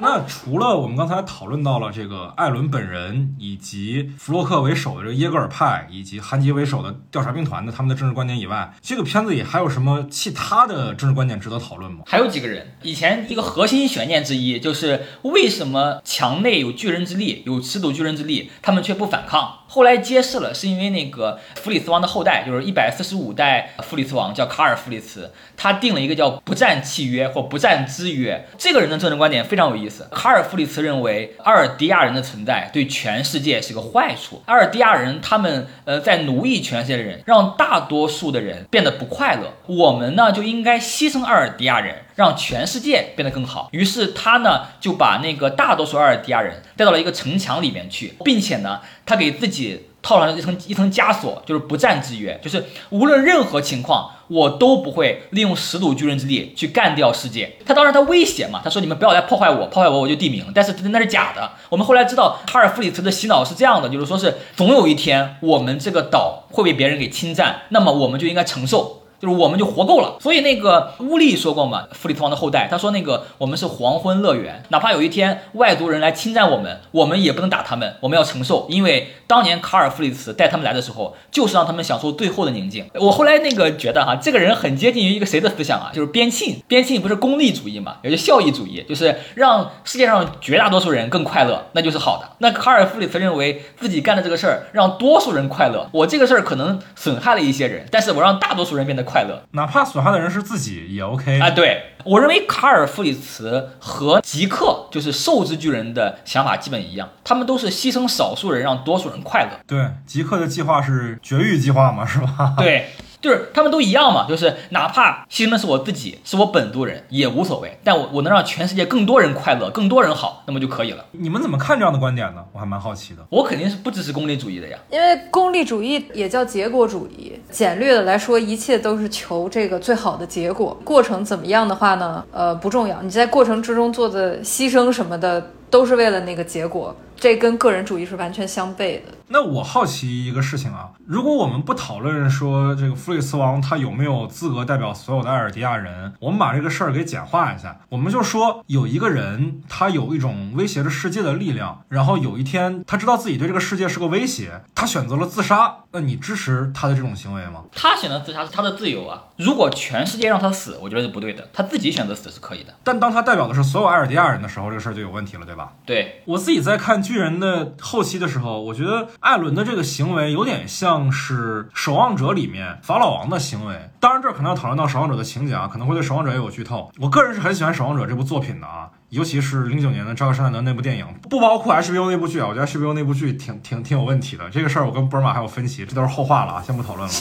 那除了我们刚才讨论到了这个艾伦本人，以及弗洛克为首的这个耶格尔派，以及韩吉为首的调查兵团的他们的政治观点以外，这个片子里还有什么其他的政治观点值得讨论吗？还有几个人，以前一个核心悬念之一就是为什么墙内有巨人之力，有尺度巨人之力，他们却不反抗？后来揭示了，是因为那个弗里斯王的后代，就是一百四十五代弗里斯王，叫卡尔弗里斯，他定了一个叫不战契约或不战之约。这个人的政治观点非常有意思。卡尔弗里茨认为阿尔迪亚人的存在对全世界是个坏处。阿尔迪亚人他们呃在奴役全世界的人，让大多数的人变得不快乐。我们呢就应该牺牲阿尔迪亚人。让全世界变得更好。于是他呢就把那个大多数阿尔迪亚人带到了一个城墙里面去，并且呢他给自己套上了一层一层枷锁，就是不战之约，就是无论任何情况我都不会利用十赌巨人之力去干掉世界。他当然他威胁嘛，他说你们不要来破坏我，破坏我我就地名。但是那是假的。我们后来知道哈尔弗里茨的洗脑是这样的，就是说是总有一天我们这个岛会被别人给侵占，那么我们就应该承受。就是我们就活够了，所以那个乌利说过嘛，弗里特王的后代，他说那个我们是黄昏乐园，哪怕有一天外族人来侵占我们，我们也不能打他们，我们要承受，因为当年卡尔弗里茨带他们来的时候，就是让他们享受最后的宁静。我后来那个觉得哈，这个人很接近于一个谁的思想啊，就是边沁，边沁不是功利主义嘛，也就效益主义，就是让世界上绝大多数人更快乐，那就是好的。那卡尔弗里茨认为自己干的这个事儿让多数人快乐，我这个事儿可能损害了一些人，但是我让大多数人变得。快乐，哪怕损害的人是自己也 OK 啊。对我认为卡尔弗里茨和吉克就是兽之巨人的想法基本一样，他们都是牺牲少数人让多数人快乐。对，吉克的计划是绝育计划嘛，是吧？对。就是他们都一样嘛，就是哪怕牺牲的是我自己，是我本族人也无所谓，但我我能让全世界更多人快乐，更多人好，那么就可以了。你们怎么看这样的观点呢？我还蛮好奇的。我肯定是不支持功利主义的呀，因为功利主义也叫结果主义。简略的来说，一切都是求这个最好的结果，过程怎么样的话呢？呃，不重要。你在过程之中做的牺牲什么的，都是为了那个结果。这跟个人主义是完全相悖的。那我好奇一个事情啊，如果我们不讨论说这个弗里斯王他有没有资格代表所有的埃尔迪亚人，我们把这个事儿给简化一下，我们就说有一个人他有一种威胁着世界的力量，然后有一天他知道自己对这个世界是个威胁，他选择了自杀。那你支持他的这种行为吗？他选择自杀是他的自由啊。如果全世界让他死，我觉得是不对的。他自己选择死是可以的。但当他代表的是所有埃尔迪亚人的时候，这个事儿就有问题了，对吧？对我自己在看。巨人的后期的时候，我觉得艾伦的这个行为有点像是《守望者》里面法老王的行为。当然，这可能要讨论到《守望者》的情节啊，可能会对《守望者》也有剧透。我个人是很喜欢《守望者》这部作品的啊。尤其是零九年的扎克施耐德那部电影，不包括 HBO 那部剧啊，我觉得 HBO 那部剧挺挺挺有问题的。这个事儿我跟波尔玛还有分歧，这都是后话了啊，先不讨论了。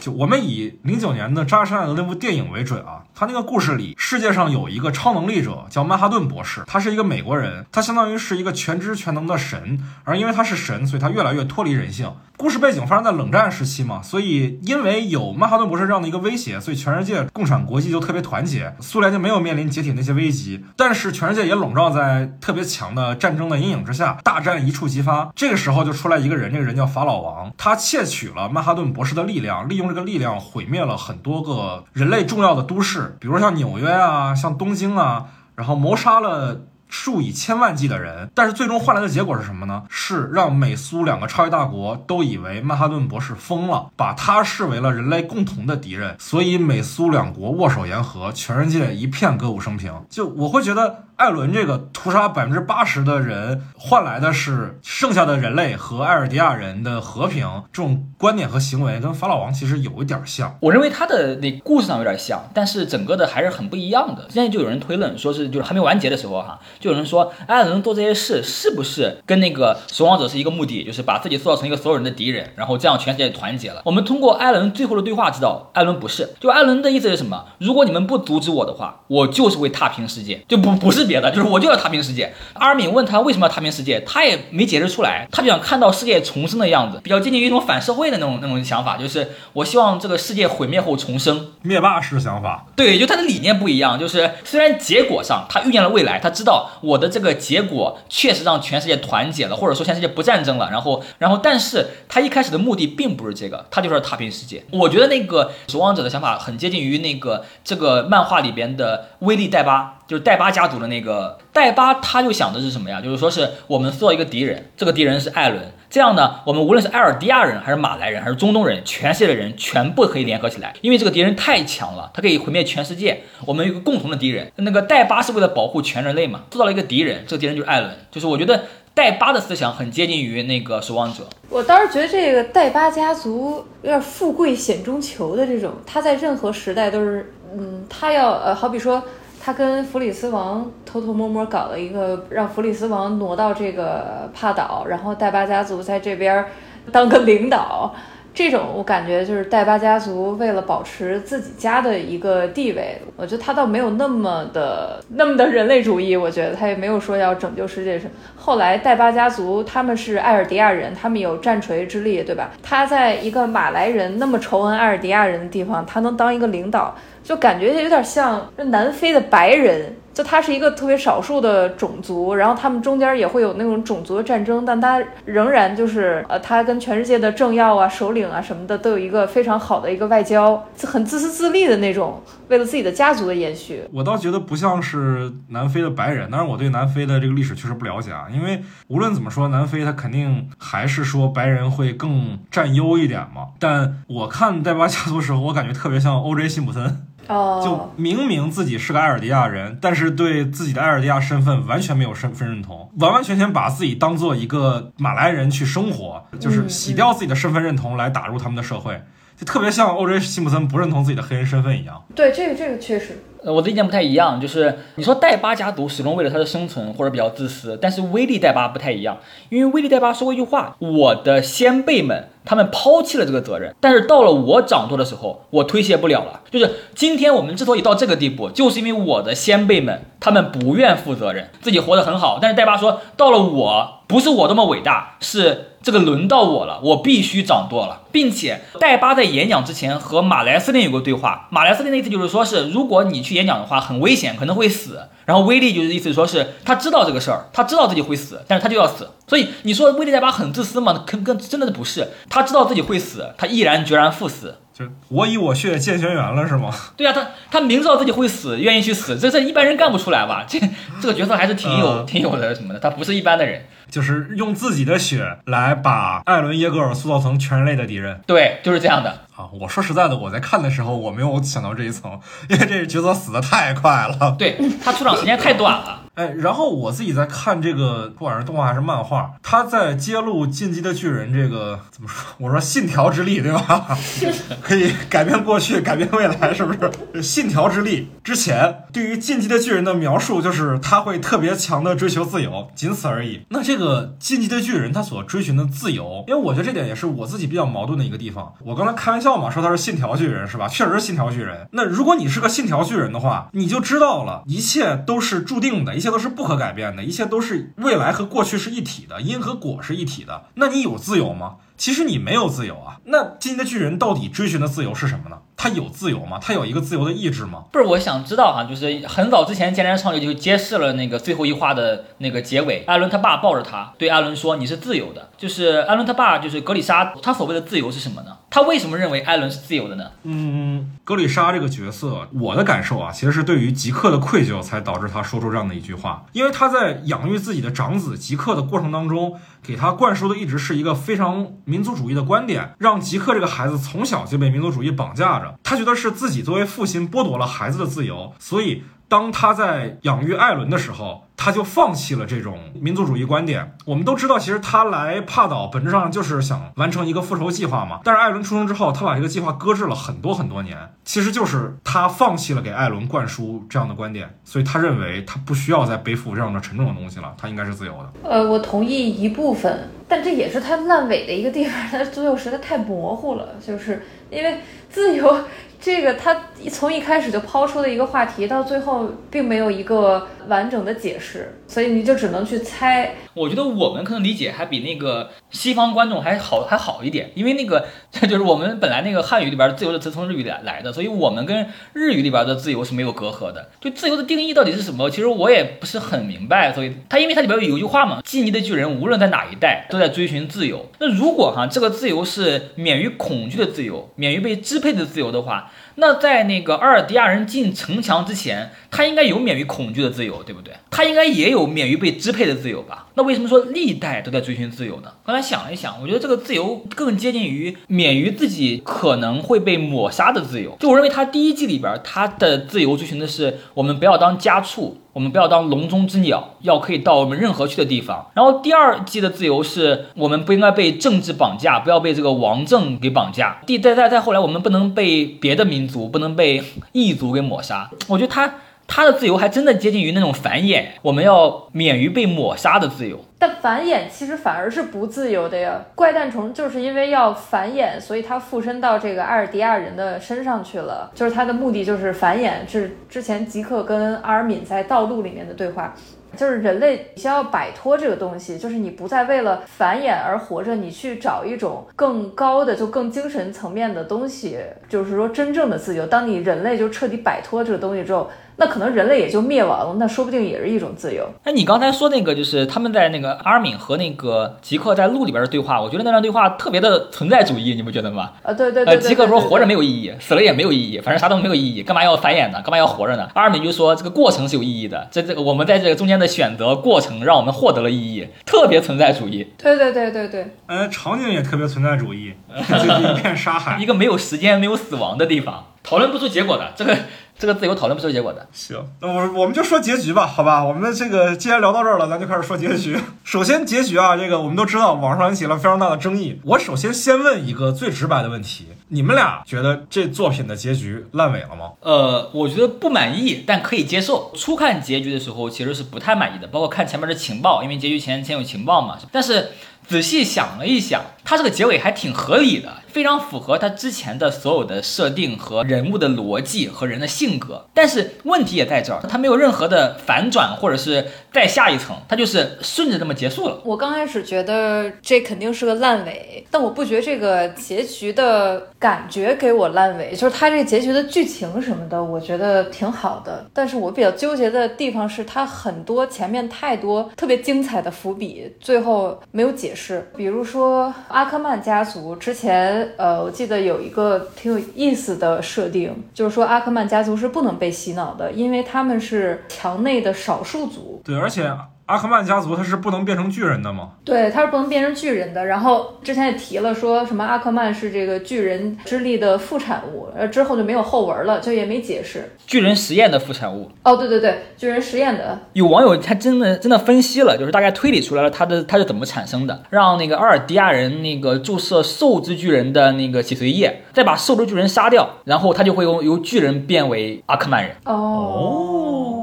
就我们以零九年的扎克施耐德那部电影为准啊，他那个故事里，世界上有一个超能力者叫曼哈顿博士，他是一个美国人，他相当于是一个全知全能的神，而因为他是神，所以他越来越脱离人性。故事背景发生在冷战时期嘛，所以因为有曼哈顿博士这样的一个威胁，所以全世界共产国际就特别团结，苏联就没有面临解体那些危机。但是全世界也笼罩在特别强的战争的阴影之下，大战一触即发。这个时候就出来一个人，这个人叫法老王，他窃取了曼哈顿博士的力量，利用这个力量毁灭了很多个人类重要的都市，比如像纽约啊，像东京啊，然后谋杀了。数以千万计的人，但是最终换来的结果是什么呢？是让美苏两个超级大国都以为曼哈顿博士疯了，把他视为了人类共同的敌人，所以美苏两国握手言和，全世界一片歌舞升平。就我会觉得。艾伦这个屠杀百分之八十的人，换来的是剩下的人类和艾尔迪亚人的和平。这种观点和行为跟法老王其实有一点像。我认为他的那故事上有点像，但是整个的还是很不一样的。现在就有人推论说是，就是还没完结的时候哈，就有人说艾伦做这些事是不是跟那个守望者是一个目的，就是把自己塑造成一个所有人的敌人，然后这样全世界团结了。我们通过艾伦最后的对话知道，艾伦不是。就艾伦的意思是什么？如果你们不阻止我的话，我就是会踏平世界，就不不是别的，就是我就要踏平世界。阿尔敏问他为什么要踏平世界，他也没解释出来，他就想看到世界重生的样子，比较接近于一种反社会的那种那种想法，就是我希望这个世界毁灭后重生，灭霸式想法。对，就他的理念不一样，就是虽然结果上他预见了未来，他知道我的这个结果确实让全世界团结了，或者说全世界不战争了，然后然后，但是他一开始的目的并不是这个，他就是踏平世界。我觉得那个守望者的想法很接近于那个这个漫画里边的威利代巴。就是戴巴家族的那个戴巴，他就想的是什么呀？就是说是我们塑造一个敌人，这个敌人是艾伦。这样呢，我们无论是埃尔迪亚人，还是马来人，还是中东人，全世界的人全部可以联合起来，因为这个敌人太强了，他可以毁灭全世界。我们有个共同的敌人，那个戴巴是为了保护全人类嘛，塑造了一个敌人，这个敌人就是艾伦。就是我觉得戴巴的思想很接近于那个守望者。我倒是觉得这个戴巴家族有点富贵险中求的这种，他在任何时代都是，嗯，他要呃，好比说。他跟弗里斯王偷偷摸摸搞了一个，让弗里斯王挪到这个帕岛，然后戴巴家族在这边当个领导。这种我感觉就是戴巴家族为了保持自己家的一个地位，我觉得他倒没有那么的那么的人类主义。我觉得他也没有说要拯救世界。是后来戴巴家族他们是艾尔迪亚人，他们有战锤之力，对吧？他在一个马来人那么仇恨艾尔迪亚人的地方，他能当一个领导，就感觉有点像南非的白人。就他是一个特别少数的种族，然后他们中间也会有那种种族的战争，但他仍然就是呃，他跟全世界的政要啊、首领啊什么的都有一个非常好的一个外交，很自私自利的那种，为了自己的家族的延续。我倒觉得不像是南非的白人，但是我对南非的这个历史确实不了解啊，因为无论怎么说，南非他肯定还是说白人会更占优一点嘛。但我看戴巴家族的时候，我感觉特别像 O.J. 辛普森。哦，就明明自己是个埃尔迪亚人，但是对自己的埃尔迪亚身份完全没有身份认同，完完全全把自己当做一个马来人去生活，就是洗掉自己的身份认同来打入他们的社会，就特别像欧 j 辛普森不认同自己的黑人身份一样。对，这个这个确实。呃，我的意见不太一样，就是你说戴巴家族始终为了他的生存或者比较自私，但是威利戴巴不太一样，因为威利戴巴说过一句话：“我的先辈们他们抛弃了这个责任，但是到了我掌舵的时候，我推卸不了了。”就是今天我们之所以到这个地步，就是因为我的先辈们他们不愿负责任，自己活得很好，但是戴巴说到了我不是我多么伟大，是。这个轮到我了，我必须掌舵了，并且戴巴在演讲之前和马莱斯林有个对话，马莱斯林的意思就是说是如果你去演讲的话很危险，可能会死。然后威利就是意思说是他知道这个事儿，他知道自己会死，但是他就要死。所以你说威利戴巴很自私吗？跟跟真的是不是？他知道自己会死，他毅然决然赴死。就我以我血见轩辕了是吗？对啊，他他明知道自己会死，愿意去死，这这一般人干不出来吧？这这个角色还是挺有挺有的什么的，他不是一般的人，就是用自己的血来把艾伦耶格尔塑造成全人类的敌人。对，就是这样的啊。我说实在的，我在看的时候我没有想到这一层，因为这个角色死的太快了，对他出场时间太短了。哎，然后我自己在看这个，不管是动画还是漫画，他在揭露进击的巨人这个怎么说？我说信条之力，对吧？可以改变过去，改变未来，是不是？信条之力之前对于进击的巨人的描述就是他会特别强的追求自由，仅此而已。那这个进击的巨人他所追寻的自由，因为我觉得这点也是我自己比较矛盾的一个地方。我刚才开玩笑嘛，说他是信条巨人，是吧？确实是信条巨人。那如果你是个信条巨人的话，你就知道了，一切都是注定的，一切都是不可改变的，一切都是未来和过去是一体的，因和果是一体的。那你有自由吗？其实你没有自由啊。那今天的巨人到底追寻的自由是什么呢？他有自由吗？他有一个自由的意志吗？不是，我想知道哈，就是很早之前，剑山创立就揭示了那个最后一话的那个结尾，艾伦他爸抱着他，对艾伦说：“你是自由的。”就是艾伦他爸，就是格里莎，他所谓的自由是什么呢？他为什么认为艾伦是自由的呢？嗯，格里莎这个角色，我的感受啊，其实是对于吉克的愧疚，才导致他说出这样的一句话。因为他在养育自己的长子吉克的过程当中，给他灌输的一直是一个非常民族主义的观点，让吉克这个孩子从小就被民族主义绑架着。他觉得是自己作为父亲剥夺了孩子的自由，所以当他在养育艾伦的时候。他就放弃了这种民族主义观点。我们都知道，其实他来帕岛本质上就是想完成一个复仇计划嘛。但是艾伦出生之后，他把这个计划搁置了很多很多年，其实就是他放弃了给艾伦灌输这样的观点，所以他认为他不需要再背负这样的沉重的东西了，他应该是自由的。呃，我同意一部分，但这也是他烂尾的一个地方，他的自由实在太模糊了，就是因为自由这个他从一开始就抛出了一个话题，到最后并没有一个完整的解释。所以你就只能去猜。我觉得我们可能理解还比那个西方观众还好还好一点，因为那个 就是我们本来那个汉语里边自由的词从日语来来的，所以我们跟日语里边的自由是没有隔阂的。就自由的定义到底是什么，其实我也不是很明白。所以它因为它里边有一句话嘛，基尼的巨人无论在哪一代都在追寻自由。那如果哈这个自由是免于恐惧的自由，免于被支配的自由的话。那在那个阿尔迪亚人进城墙之前，他应该有免于恐惧的自由，对不对？他应该也有免于被支配的自由吧？那为什么说历代都在追寻自由呢？刚才想了一想，我觉得这个自由更接近于免于自己可能会被抹杀的自由。就我认为，他第一季里边他的自由追寻的是我们不要当家畜。我们不要当笼中之鸟，要可以到我们任何去的地方。然后第二季的自由是我们不应该被政治绑架，不要被这个王政给绑架。第再再再后来，我们不能被别的民族，不能被异族给抹杀。我觉得他。他的自由还真的接近于那种繁衍，我们要免于被抹杀的自由。但繁衍其实反而是不自由的呀。怪诞虫就是因为要繁衍，所以它附身到这个阿尔迪亚人的身上去了。就是它的目的就是繁衍。是之前吉克跟阿尔敏在道路里面的对话。就是人类需要摆脱这个东西，就是你不再为了繁衍而活着，你去找一种更高的、就更精神层面的东西，就是说真正的自由。当你人类就彻底摆脱这个东西之后。那可能人类也就灭亡了，那说不定也是一种自由。那你刚才说那个，就是他们在那个阿尔敏和那个吉克在路里边的对话，我觉得那段对话特别的存在主义，你不觉得吗？啊，对对对。呃，吉克说活着没有意义，死了也没有意义，反正啥都没有意义，干嘛要繁衍呢？干嘛要活着呢？阿尔敏就说这个过程是有意义的，这这个我们在这个中间的选择过程，让我们获得了意义，特别存在主义。对对对对对。呃，场景也特别存在主义，就是一片沙海，一个没有时间、没有死亡的地方，讨论不出结果的这个。这个自由讨论不出结果的。行，那我我们就说结局吧，好吧？我们的这个既然聊到这儿了，咱就开始说结局。首先，结局啊，这个我们都知道，网上引起了非常大的争议。我首先先问一个最直白的问题：你们俩觉得这作品的结局烂尾了吗？呃，我觉得不满意，但可以接受。初看结局的时候，其实是不太满意的，包括看前面的情报，因为结局前前有情报嘛。但是仔细想了一想，它这个结尾还挺合理的。非常符合他之前的所有的设定和人物的逻辑和人的性格，但是问题也在这儿，他没有任何的反转或者是再下一层，他就是顺着这么结束了。我刚开始觉得这肯定是个烂尾，但我不觉得这个结局的感觉给我烂尾，就是他这个结局的剧情什么的，我觉得挺好的。但是我比较纠结的地方是他很多前面太多特别精彩的伏笔，最后没有解释。比如说阿克曼家族之前。呃，我记得有一个挺有意思的设定，就是说阿克曼家族是不能被洗脑的，因为他们是墙内的少数族。对，而且。阿克曼家族他是不能变成巨人的吗？对，他是不能变成巨人的。然后之前也提了，说什么阿克曼是这个巨人之力的副产物，呃，之后就没有后文了，就也没解释。巨人实验的副产物？哦，对对对，巨人实验的。有网友他真的真的分析了，就是大概推理出来了他的他是怎么产生的，让那个阿尔迪亚人那个注射兽之巨人的那个脊髓液，再把兽之巨人杀掉，然后他就会由由巨人变为阿克曼人。哦。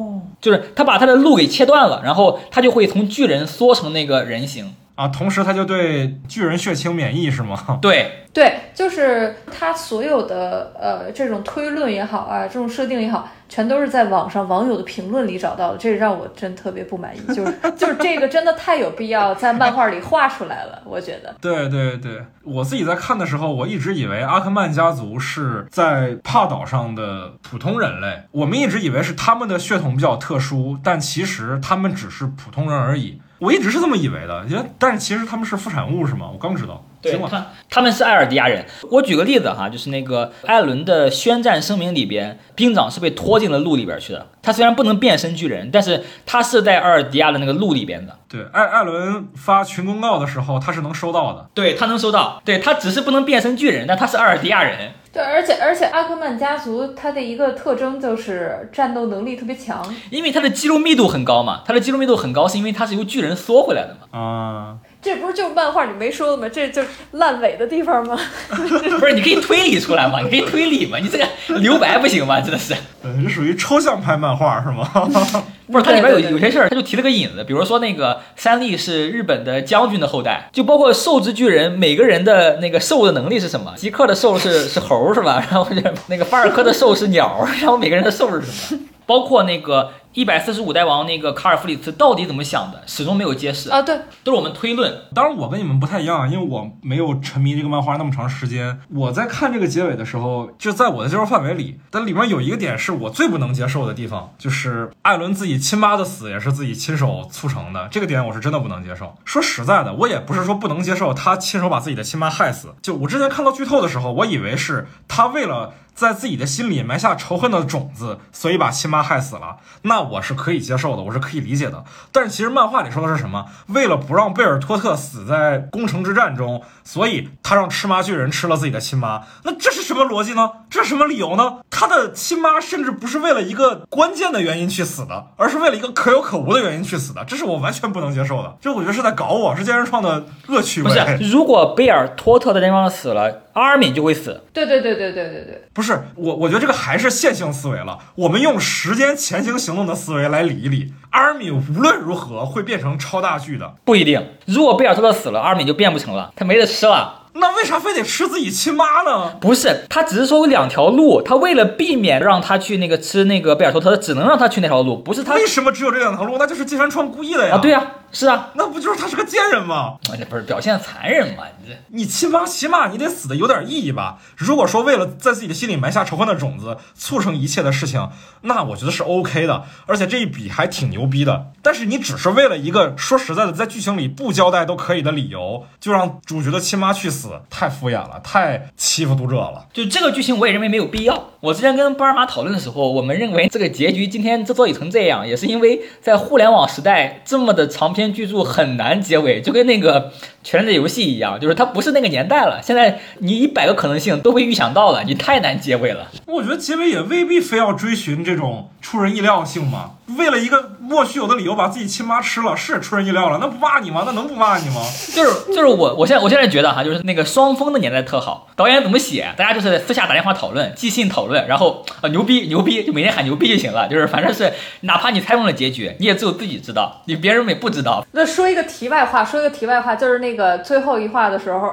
就是他把他的路给切断了，然后他就会从巨人缩成那个人形。啊，同时他就对巨人血清免疫是吗？对，对，就是他所有的呃这种推论也好啊，这种设定也好，全都是在网上网友的评论里找到的，这让我真特别不满意。就是 就是这个真的太有必要在漫画里画出来了，我觉得。对对对，我自己在看的时候，我一直以为阿克曼家族是在帕岛上的普通人类，我们一直以为是他们的血统比较特殊，但其实他们只是普通人而已。我一直是这么以为的，因为但是其实他们是副产物是吗？我刚知道。行吧，他他们是艾尔迪亚人。我举个例子哈，就是那个艾伦的宣战声明里边，兵长是被拖进了路里边去的。他虽然不能变身巨人，但是他是在艾尔迪亚的那个路里边的。对，艾艾伦发群公告的时候，他是能收到的。对他能收到，对他只是不能变身巨人，但他是艾尔迪亚人。对，而且而且阿克曼家族它的一个特征就是战斗能力特别强，因为他的肌肉密度很高嘛。他的肌肉密度很高，是因为他是由巨人缩回来的嘛。啊，这不是就是漫画里没说的吗？这就烂尾的地方吗？不是，你可以推理出来嘛？你可以推理嘛？你这个留白不行吗？真的是。对，这属于抽象派漫画是吗？不是，它里边有有些事儿，他就提了个引子，比如说那个三笠是日本的将军的后代，就包括兽之巨人，每个人的那个兽的能力是什么？吉克的兽是是猴是吧？然后就是那个法尔科的兽是鸟，然后每个人的兽是什么？包括那个一百四十五代王那个卡尔弗里茨到底怎么想的，始终没有揭示，啊，对，都是我们推论。当然，我跟你们不太一样，因为我没有沉迷这个漫画那么长时间。我在看这个结尾的时候，就在我的接受范围里。但里面有一个点是我最不能接受的地方，就是艾伦自己亲妈的死也是自己亲手促成的，这个点我是真的不能接受。说实在的，我也不是说不能接受他亲手把自己的亲妈害死。就我之前看到剧透的时候，我以为是他为了。在自己的心里埋下仇恨的种子，所以把亲妈害死了，那我是可以接受的，我是可以理解的。但是其实漫画里说的是什么？为了不让贝尔托特死在攻城之战中，所以他让吃妈巨人吃了自己的亲妈。那这是什么逻辑呢？这是什么理由呢？他的亲妈甚至不是为了一个关键的原因去死的，而是为了一个可有可无的原因去死的，这是我完全不能接受的。这我觉得是在搞我，是健身创的恶趣味。不是，如果贝尔托特的那方死了，阿尔敏就会死。对对对对对对对，不是我，我觉得这个还是线性思维了。我们用时间前行行动的思维来理一理，阿尔敏无论如何会变成超大剧的。不一定，如果贝尔托特死了，阿尔敏就变不成了，他没得吃了。那为啥非得吃自己亲妈呢？不是，他只是说有两条路，他为了避免让他去那个吃那个贝尔托特，只能让他去那条路，不是他为什么只有这两条路？那就是金山川故意的呀。啊，对呀、是啊，那不就是他是个贱人吗？而且不是表现残忍吗，你这你亲妈起码你得死的有点意义吧？如果说为了在自己的心里埋下仇恨的种子，促成一切的事情，那我觉得是 OK 的，而且这一笔还挺牛逼的。但是你只是为了一个说实在的，在剧情里不交代都可以的理由，就让主角的亲妈去死，太敷衍了，太欺负读者了。就这个剧情我也认为没有必要。我之前跟巴尔玛讨论的时候，我们认为这个结局今天之所以成这样，也是因为在互联网时代这么的长篇巨著很难结尾，就跟那个《权力的游戏》一样，就是它不是那个年代了。现在你一百个可能性都被预想到了，你太难结尾了。我觉得结尾也未必非要追寻这种出人意料性嘛。为了一个莫须有的理由把自己亲妈吃了，是出人意料了，那不骂你吗？那能不骂你吗？就是就是我我现在我现在觉得哈，就是那个双峰的年代特好，导演怎么写，大家就是私下打电话讨论，寄信讨论，然后啊牛逼牛逼，就每天喊牛逼就行了。就是反正是哪怕你猜中了结局，你也只有自己知道，你别人也不知道。那说一个题外话，说一个题外话，就是那个最后一话的时候，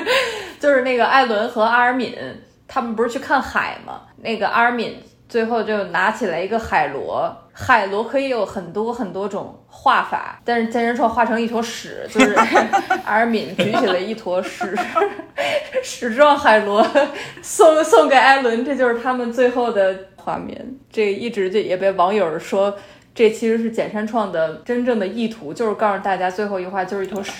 就是那个艾伦和阿尔敏他们不是去看海吗？那个阿尔敏最后就拿起来一个海螺，海螺可以有很多很多种画法，但是健身创画成一坨屎，就是 阿尔敏举起了一坨屎，屎状海螺送送给艾伦，这就是他们最后的画面。这一直就也被网友说。这其实是简山创的真正的意图，就是告诉大家最后一话就是一坨屎。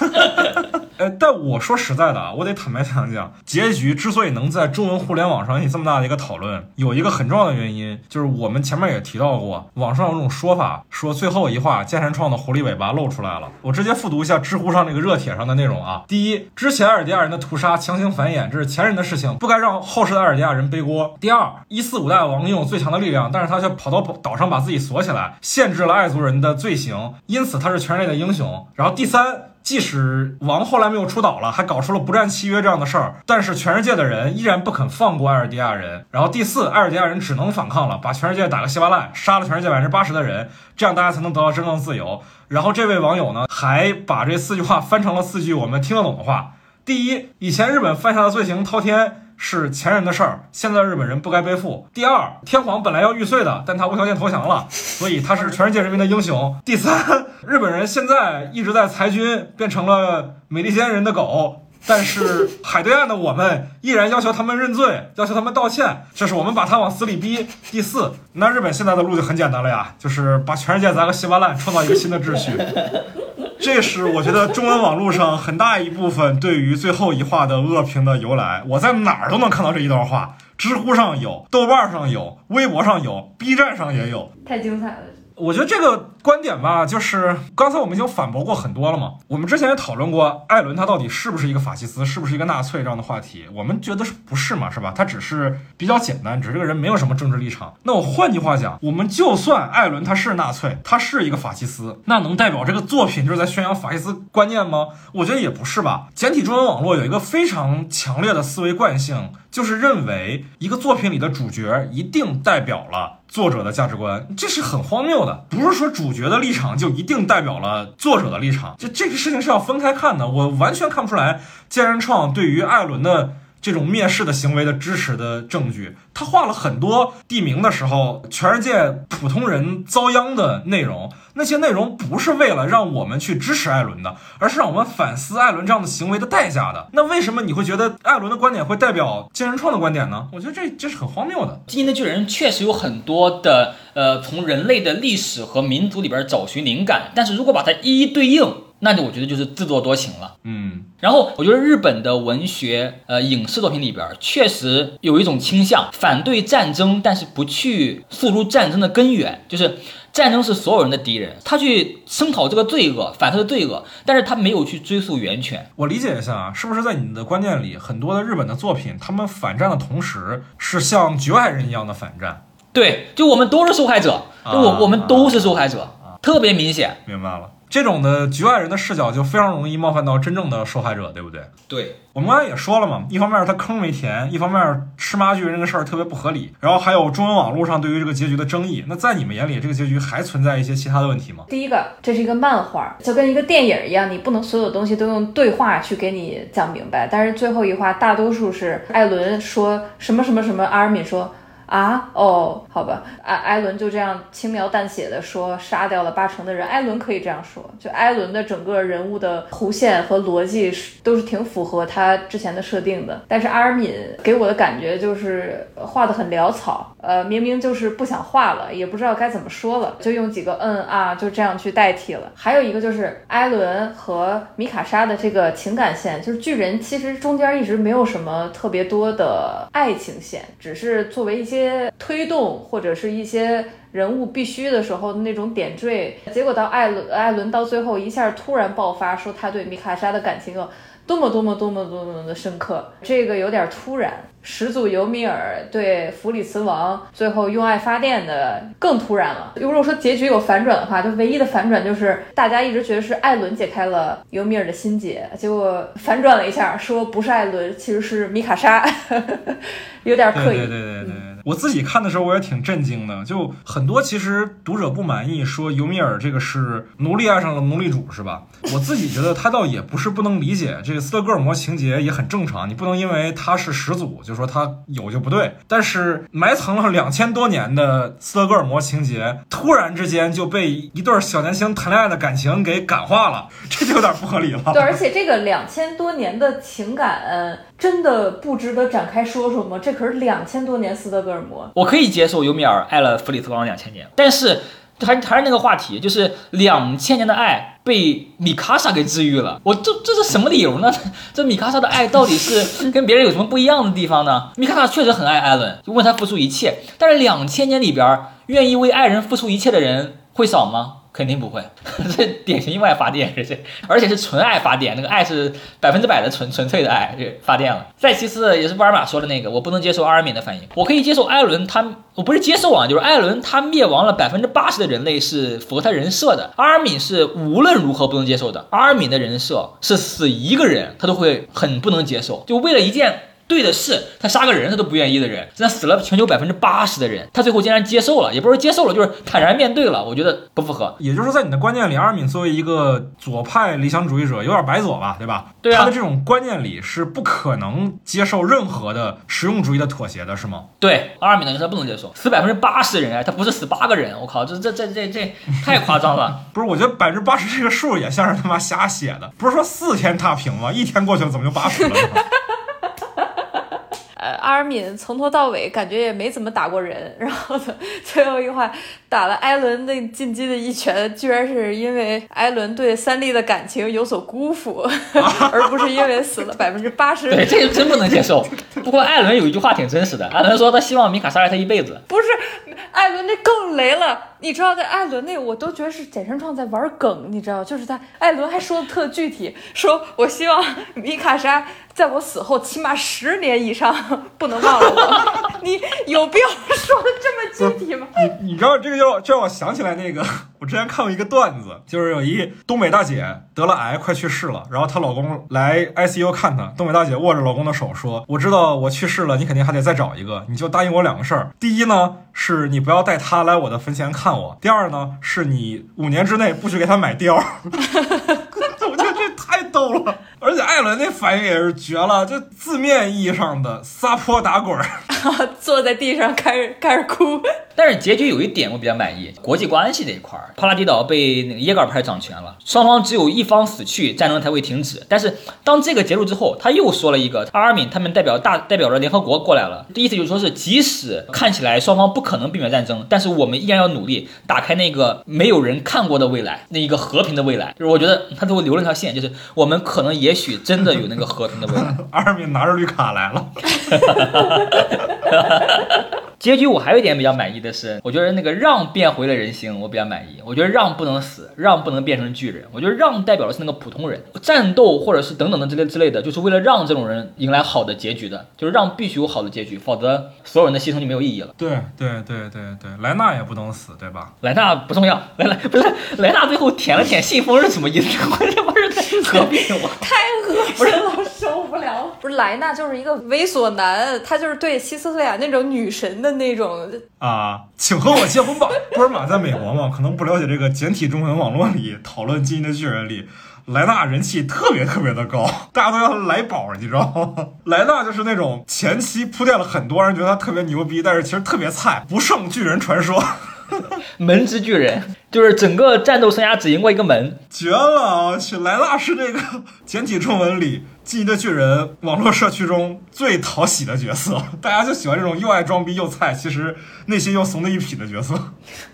呃，但我说实在的啊，我得坦白讲讲，结局之所以能在中文互联网上引起这么大的一个讨论，有一个很重要的原因，就是我们前面也提到过，网上有种说法，说最后一话剑山创的狐狸尾巴露出来了。我直接复读一下知乎上那个热帖上的内容啊。第一，之前艾尔迪亚人的屠杀强行繁衍，这是前人的事情，不该让后世的艾尔迪亚人背锅。第二，一四五代王拥有最强的力量，但是他却跑到岛上把自己锁起来，限制了爱族人的罪行，因此他是全人类的英雄。然后第三。即使王后来没有出岛了，还搞出了不战契约这样的事儿，但是全世界的人依然不肯放过艾尔迪亚人。然后第四，艾尔迪亚人只能反抗了，把全世界打个稀巴烂，杀了全世界百分之八十的人，这样大家才能得到真正的自由。然后这位网友呢，还把这四句话翻成了四句我们听得懂的话。第一，以前日本犯下的罪行滔天。是前人的事儿，现在日本人不该背负。第二，天皇本来要玉碎的，但他无条件投降了，所以他是全世界人民的英雄。第三，日本人现在一直在裁军，变成了美利坚人的狗，但是海对岸的我们依然要求他们认罪，要求他们道歉，这是我们把他往死里逼。第四，那日本现在的路就很简单了呀，就是把全世界砸个稀巴烂，创造一个新的秩序。这是我觉得中文网络上很大一部分对于最后一话的恶评的由来。我在哪儿都能看到这一段话，知乎上有，豆瓣上有，微博上有，B 站上也有，太精彩了。我觉得这个观点吧，就是刚才我们已经反驳过很多了嘛。我们之前也讨论过艾伦他到底是不是一个法西斯，是不是一个纳粹这样的话题。我们觉得是不是嘛，是吧？他只是比较简单，只是这个人没有什么政治立场。那我换句话讲，我们就算艾伦他是纳粹，他是一个法西斯，那能代表这个作品就是在宣扬法西斯观念吗？我觉得也不是吧。简体中文网络有一个非常强烈的思维惯性。就是认为一个作品里的主角一定代表了作者的价值观，这是很荒谬的。不是说主角的立场就一定代表了作者的立场，就这个事情是要分开看的。我完全看不出来，健身创对于艾伦的。这种蔑视的行为的支持的证据，他画了很多地名的时候，全世界普通人遭殃的内容。那些内容不是为了让我们去支持艾伦的，而是让我们反思艾伦这样的行为的代价的。那为什么你会觉得艾伦的观点会代表金人创的观点呢？我觉得这这是很荒谬的。《基因的巨人》确实有很多的呃，从人类的历史和民族里边找寻灵感，但是如果把它一一对应。那就我觉得就是自作多情了，嗯，然后我觉得日本的文学呃影视作品里边确实有一种倾向，反对战争，但是不去诉诸战争的根源，就是战争是所有人的敌人，他去声讨这个罪恶，反他的罪恶，但是他没有去追溯源泉。我理解一下啊，是不是在你的观念里，很多的日本的作品，他们反战的同时是像局外人一样的反战？对，就我们都是受害者，就我我们都是受害者，特别明显。明白了。这种的局外人的视角就非常容易冒犯到真正的受害者，对不对？对，我们刚才也说了嘛，一方面他坑没填，一方面吃妈巨人这个事儿特别不合理，然后还有中文网络上对于这个结局的争议。那在你们眼里，这个结局还存在一些其他的问题吗？第一个，这是一个漫画，就跟一个电影一样，你不能所有东西都用对话去给你讲明白。但是最后一话，大多数是艾伦说什么什么什么，阿尔敏说。啊哦，好吧，艾艾伦就这样轻描淡写的说杀掉了八成的人。艾伦可以这样说，就艾伦的整个人物的弧线和逻辑是都是挺符合他之前的设定的。但是阿尔敏给我的感觉就是画的很潦草，呃，明明就是不想画了，也不知道该怎么说了，就用几个嗯啊就这样去代替了。还有一个就是艾伦和米卡莎的这个情感线，就是巨人其实中间一直没有什么特别多的爱情线，只是作为一些。推动或者是一些人物必须的时候的那种点缀，结果到艾伦艾伦到最后一下突然爆发，说他对米卡莎的感情有多么多么多么多么的深刻，这个有点突然。始祖尤米尔对弗里茨王最后用爱发电的更突然了。如果说结局有反转的话，就唯一的反转就是大家一直觉得是艾伦解开了尤米尔的心结，结果反转了一下，说不是艾伦，其实是米卡莎，有点刻意。对对对对对，我自己看的时候我也挺震惊的，就很多其实读者不满意，说尤米尔这个是奴隶爱上了奴隶主是吧？我自己觉得他倒也不是不能理解，这个斯德哥尔摩情节也很正常，你不能因为他是始祖。就说他有就不对，但是埋藏了两千多年的斯德哥尔摩情节，突然之间就被一对小年轻谈恋爱的感情给感化了，这就有点不合理了。对，而且这个两千多年的情感真的不值得展开说说吗？这可是两千多年斯德哥尔摩。我可以接受尤米尔爱了弗里斯王两千年，但是。还还是那个话题，就是两千年的爱被米卡莎给治愈了。我这这是什么理由呢？这米卡莎的爱到底是 跟别人有什么不一样的地方呢？米卡莎确实很爱艾伦，就为他付出一切。但是两千年里边，愿意为爱人付出一切的人会少吗？肯定不会，这典型用爱发电，这是，而且是纯爱发电，那个爱是百分之百的纯纯粹的爱，发电了。再其次也是沃尔玛说的那个，我不能接受阿尔敏的反应，我可以接受艾伦他，我不是接受啊，就是艾伦他灭亡了百分之八十的人类是符合他人设的，阿尔敏是无论如何不能接受的，阿尔敏的人设是死一个人他都会很不能接受，就为了一件。对的是，他杀个人他都不愿意的人，现在死了全球百分之八十的人，他最后竟然接受了，也不是接受了，就是坦然面对了。我觉得不符合。也就是在你的观念里，阿尔敏作为一个左派理想主义者，有点白左吧，对吧？对啊。他的这种观念里是不可能接受任何的实用主义的妥协的，是吗？对，阿尔敏的人他不能接受，死百分之八十的人，他不是死八个人，我靠，这这这这这 太夸张了。不是，我觉得百分之八十这个数也像是他妈瞎写的，不是说四天踏平吗？一天过去了，怎么就八十了？呃，阿尔敏从头到尾感觉也没怎么打过人，然后呢，最后一话打了艾伦那进击的一拳，居然是因为艾伦对三笠的感情有所辜负，而不是因为死了百分之八十。对，这个真不能接受。不过艾伦有一句话挺真实的，艾伦说他希望米卡杀害他一辈子。不是，艾伦那更雷了。你知道，在艾伦那，我都觉得是简山创在玩梗，你知道，就是在艾伦还说的特具体，说我希望米卡莎在我死后起码十年以上不能忘了我。你有必要说的这么具体吗？你你知道这个就就让我想起来那个，我之前看过一个段子，就是有一东北大姐得了癌，快去世了，然后她老公来 ICU 看她，东北大姐握着老公的手说：“我知道我去世了，你肯定还得再找一个，你就答应我两个事儿，第一呢是你不要带他来我的坟前看我，第二呢是你五年之内不许给他买貂。” 我觉得这太逗了，而且艾伦那反应也是绝了，就字面意义上的撒泼打滚儿，坐在地上开始开始哭。但是结局有一点我比较满意，国际关系这一块儿，帕拉迪岛被那个耶格尔派掌权了，双方只有一方死去，战争才会停止。但是当这个结束之后，他又说了一个，阿尔敏他们代表大代表着联合国过来了，意思就是说是即使看起来双方不可能避免战争，但是我们依然要努力打开那个没有人看过的未来，那一个和平的未来。就是我觉得他最后留了条线，就是我们可能也许真的有那个和平的未来。阿尔敏拿着绿卡来了。结局我还有一点比较满意的是，我觉得那个让变回了人形，我比较满意。我觉得让不能死，让不能变成巨人。我觉得让代表的是那个普通人，战斗或者是等等的之类之类的，就是为了让这种人迎来好的结局的。就是让必须有好的结局，否则所有人的牺牲就没有意义了。对对对对对，莱纳也不能死，对吧？莱纳不重要，莱莱不是莱纳最后舔了舔信封是什么意思？我这不是在何必我太恶心了，受不了。不是莱纳就是一个猥琐男，他就是对希斯特雅那种女神的那种啊，请和我结婚吧。波尔玛在美国嘛，可能不了解这个简体中文网络里讨论《基因的巨人》里，莱纳人气特别特别的高，大家都叫他莱宝，你知道吗？莱纳就是那种前期铺垫了很多人觉得他特别牛逼，但是其实特别菜，不胜巨人传说。门之巨人就是整个战斗生涯只赢过一个门，绝了！去莱纳是这个 简体中文里《记忆的巨人》网络社区中最讨喜的角色，大家就喜欢这种又爱装逼又菜，其实内心又怂的一匹的角色。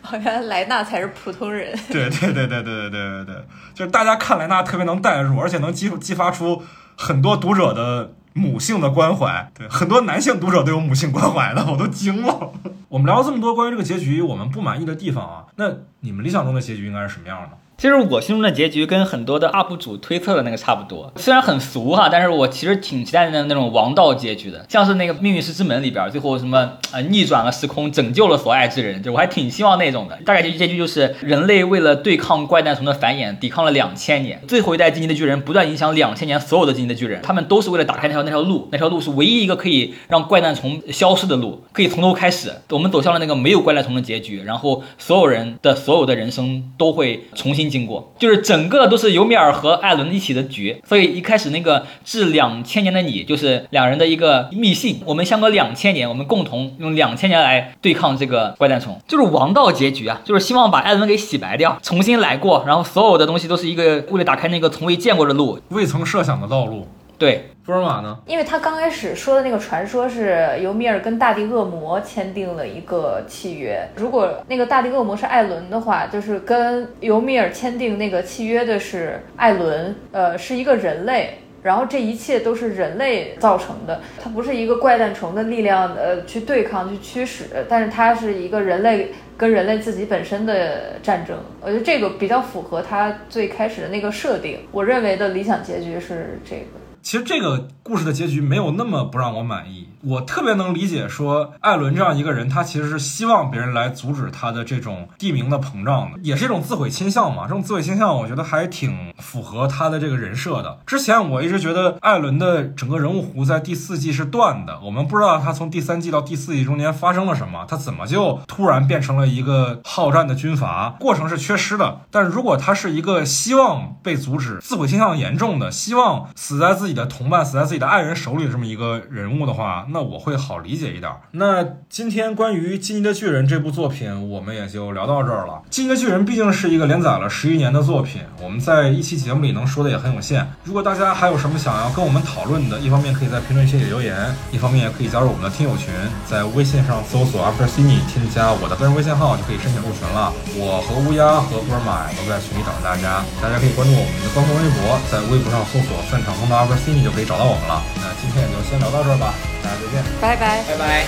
好像莱纳才是普通人。对对对对对对对对对，就是大家看莱纳特别能代入，而且能激激发出很多读者的。母性的关怀，对很多男性读者都有母性关怀的，我都惊了。我们聊了这么多关于这个结局我们不满意的地方啊，那你们理想中的结局应该是什么样的？其实我心中的结局跟很多的 UP 主推测的那个差不多，虽然很俗哈，但是我其实挺期待的那种王道结局的，像是那个《命运石之门》里边最后什么呃逆转了时空，拯救了所爱之人，就我还挺希望那种的。大概结局结局就是人类为了对抗怪诞虫的繁衍，抵抗了两千年，最后一代进击的巨人不断影响两千年所有的进击的巨人，他们都是为了打开那条那条路，那条路是唯一一个可以让怪诞虫消失的路，可以从头开始。我们走向了那个没有怪诞虫的结局，然后所有人的所有的人生都会重新经过，就是整个都是尤米尔和艾伦一起的局。所以一开始那个致两千年的你，就是两人的一个密信，我们相隔两千年，我们共同用两千年来对抗这个怪诞虫，就是王道结局啊，就是希望把艾伦给洗白掉，重新来过，然后所有的东西都是一个为了打开那个从未见过的路，未曾设想的道路。对。福尔马呢？因为他刚开始说的那个传说是尤米尔跟大地恶魔签订了一个契约，如果那个大地恶魔是艾伦的话，就是跟尤米尔签订那个契约的是艾伦，呃，是一个人类。然后这一切都是人类造成的，它不是一个怪诞虫的力量呃去对抗去驱使，但是它是一个人类跟人类自己本身的战争。我觉得这个比较符合它最开始的那个设定。我认为的理想结局是这个。其实这个故事的结局没有那么不让我满意。我特别能理解，说艾伦这样一个人，他其实是希望别人来阻止他的这种地名的膨胀的，也是一种自毁倾向嘛。这种自毁倾向，我觉得还挺符合他的这个人设的。之前我一直觉得艾伦的整个人物弧在第四季是断的，我们不知道他从第三季到第四季中间发生了什么，他怎么就突然变成了一个好战的军阀？过程是缺失的。但如果他是一个希望被阻止、自毁倾向严重的，希望死在自己的同伴、死在自己的爱人手里这么一个人物的话，那那我会好理解一点。那今天关于《进击的巨人》这部作品，我们也就聊到这儿了。《进击的巨人》毕竟是一个连载了十余年的作品，我们在一期节目里能说的也很有限。如果大家还有什么想要跟我们讨论的，一方面可以在评论区里留言，一方面也可以加入我们的听友群，在微信上搜索 After Cine，添加我的个人微信号就可以申请入群了。我和乌鸦和波尔玛都在群里等着大家，大家可以关注我们的官方微博，在微博上搜索“散场中的 After Cine” 就可以找到我们了。那今天也就先聊到这儿吧，再见。拜拜。拜拜。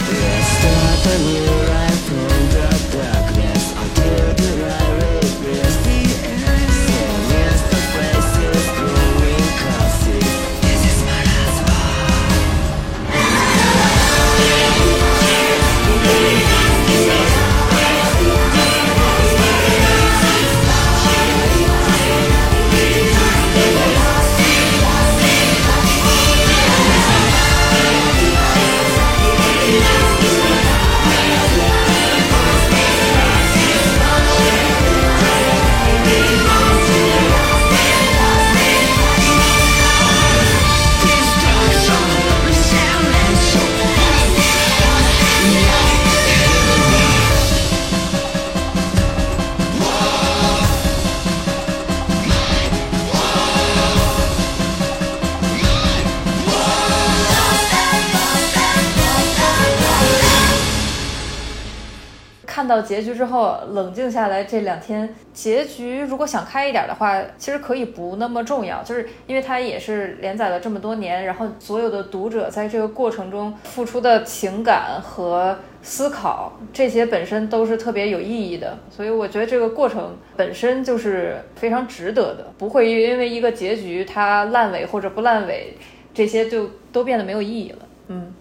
到结局之后，冷静下来，这两天结局如果想开一点的话，其实可以不那么重要，就是因为它也是连载了这么多年，然后所有的读者在这个过程中付出的情感和思考，这些本身都是特别有意义的，所以我觉得这个过程本身就是非常值得的，不会因为一个结局它烂尾或者不烂尾，这些就都变得没有意义了。嗯。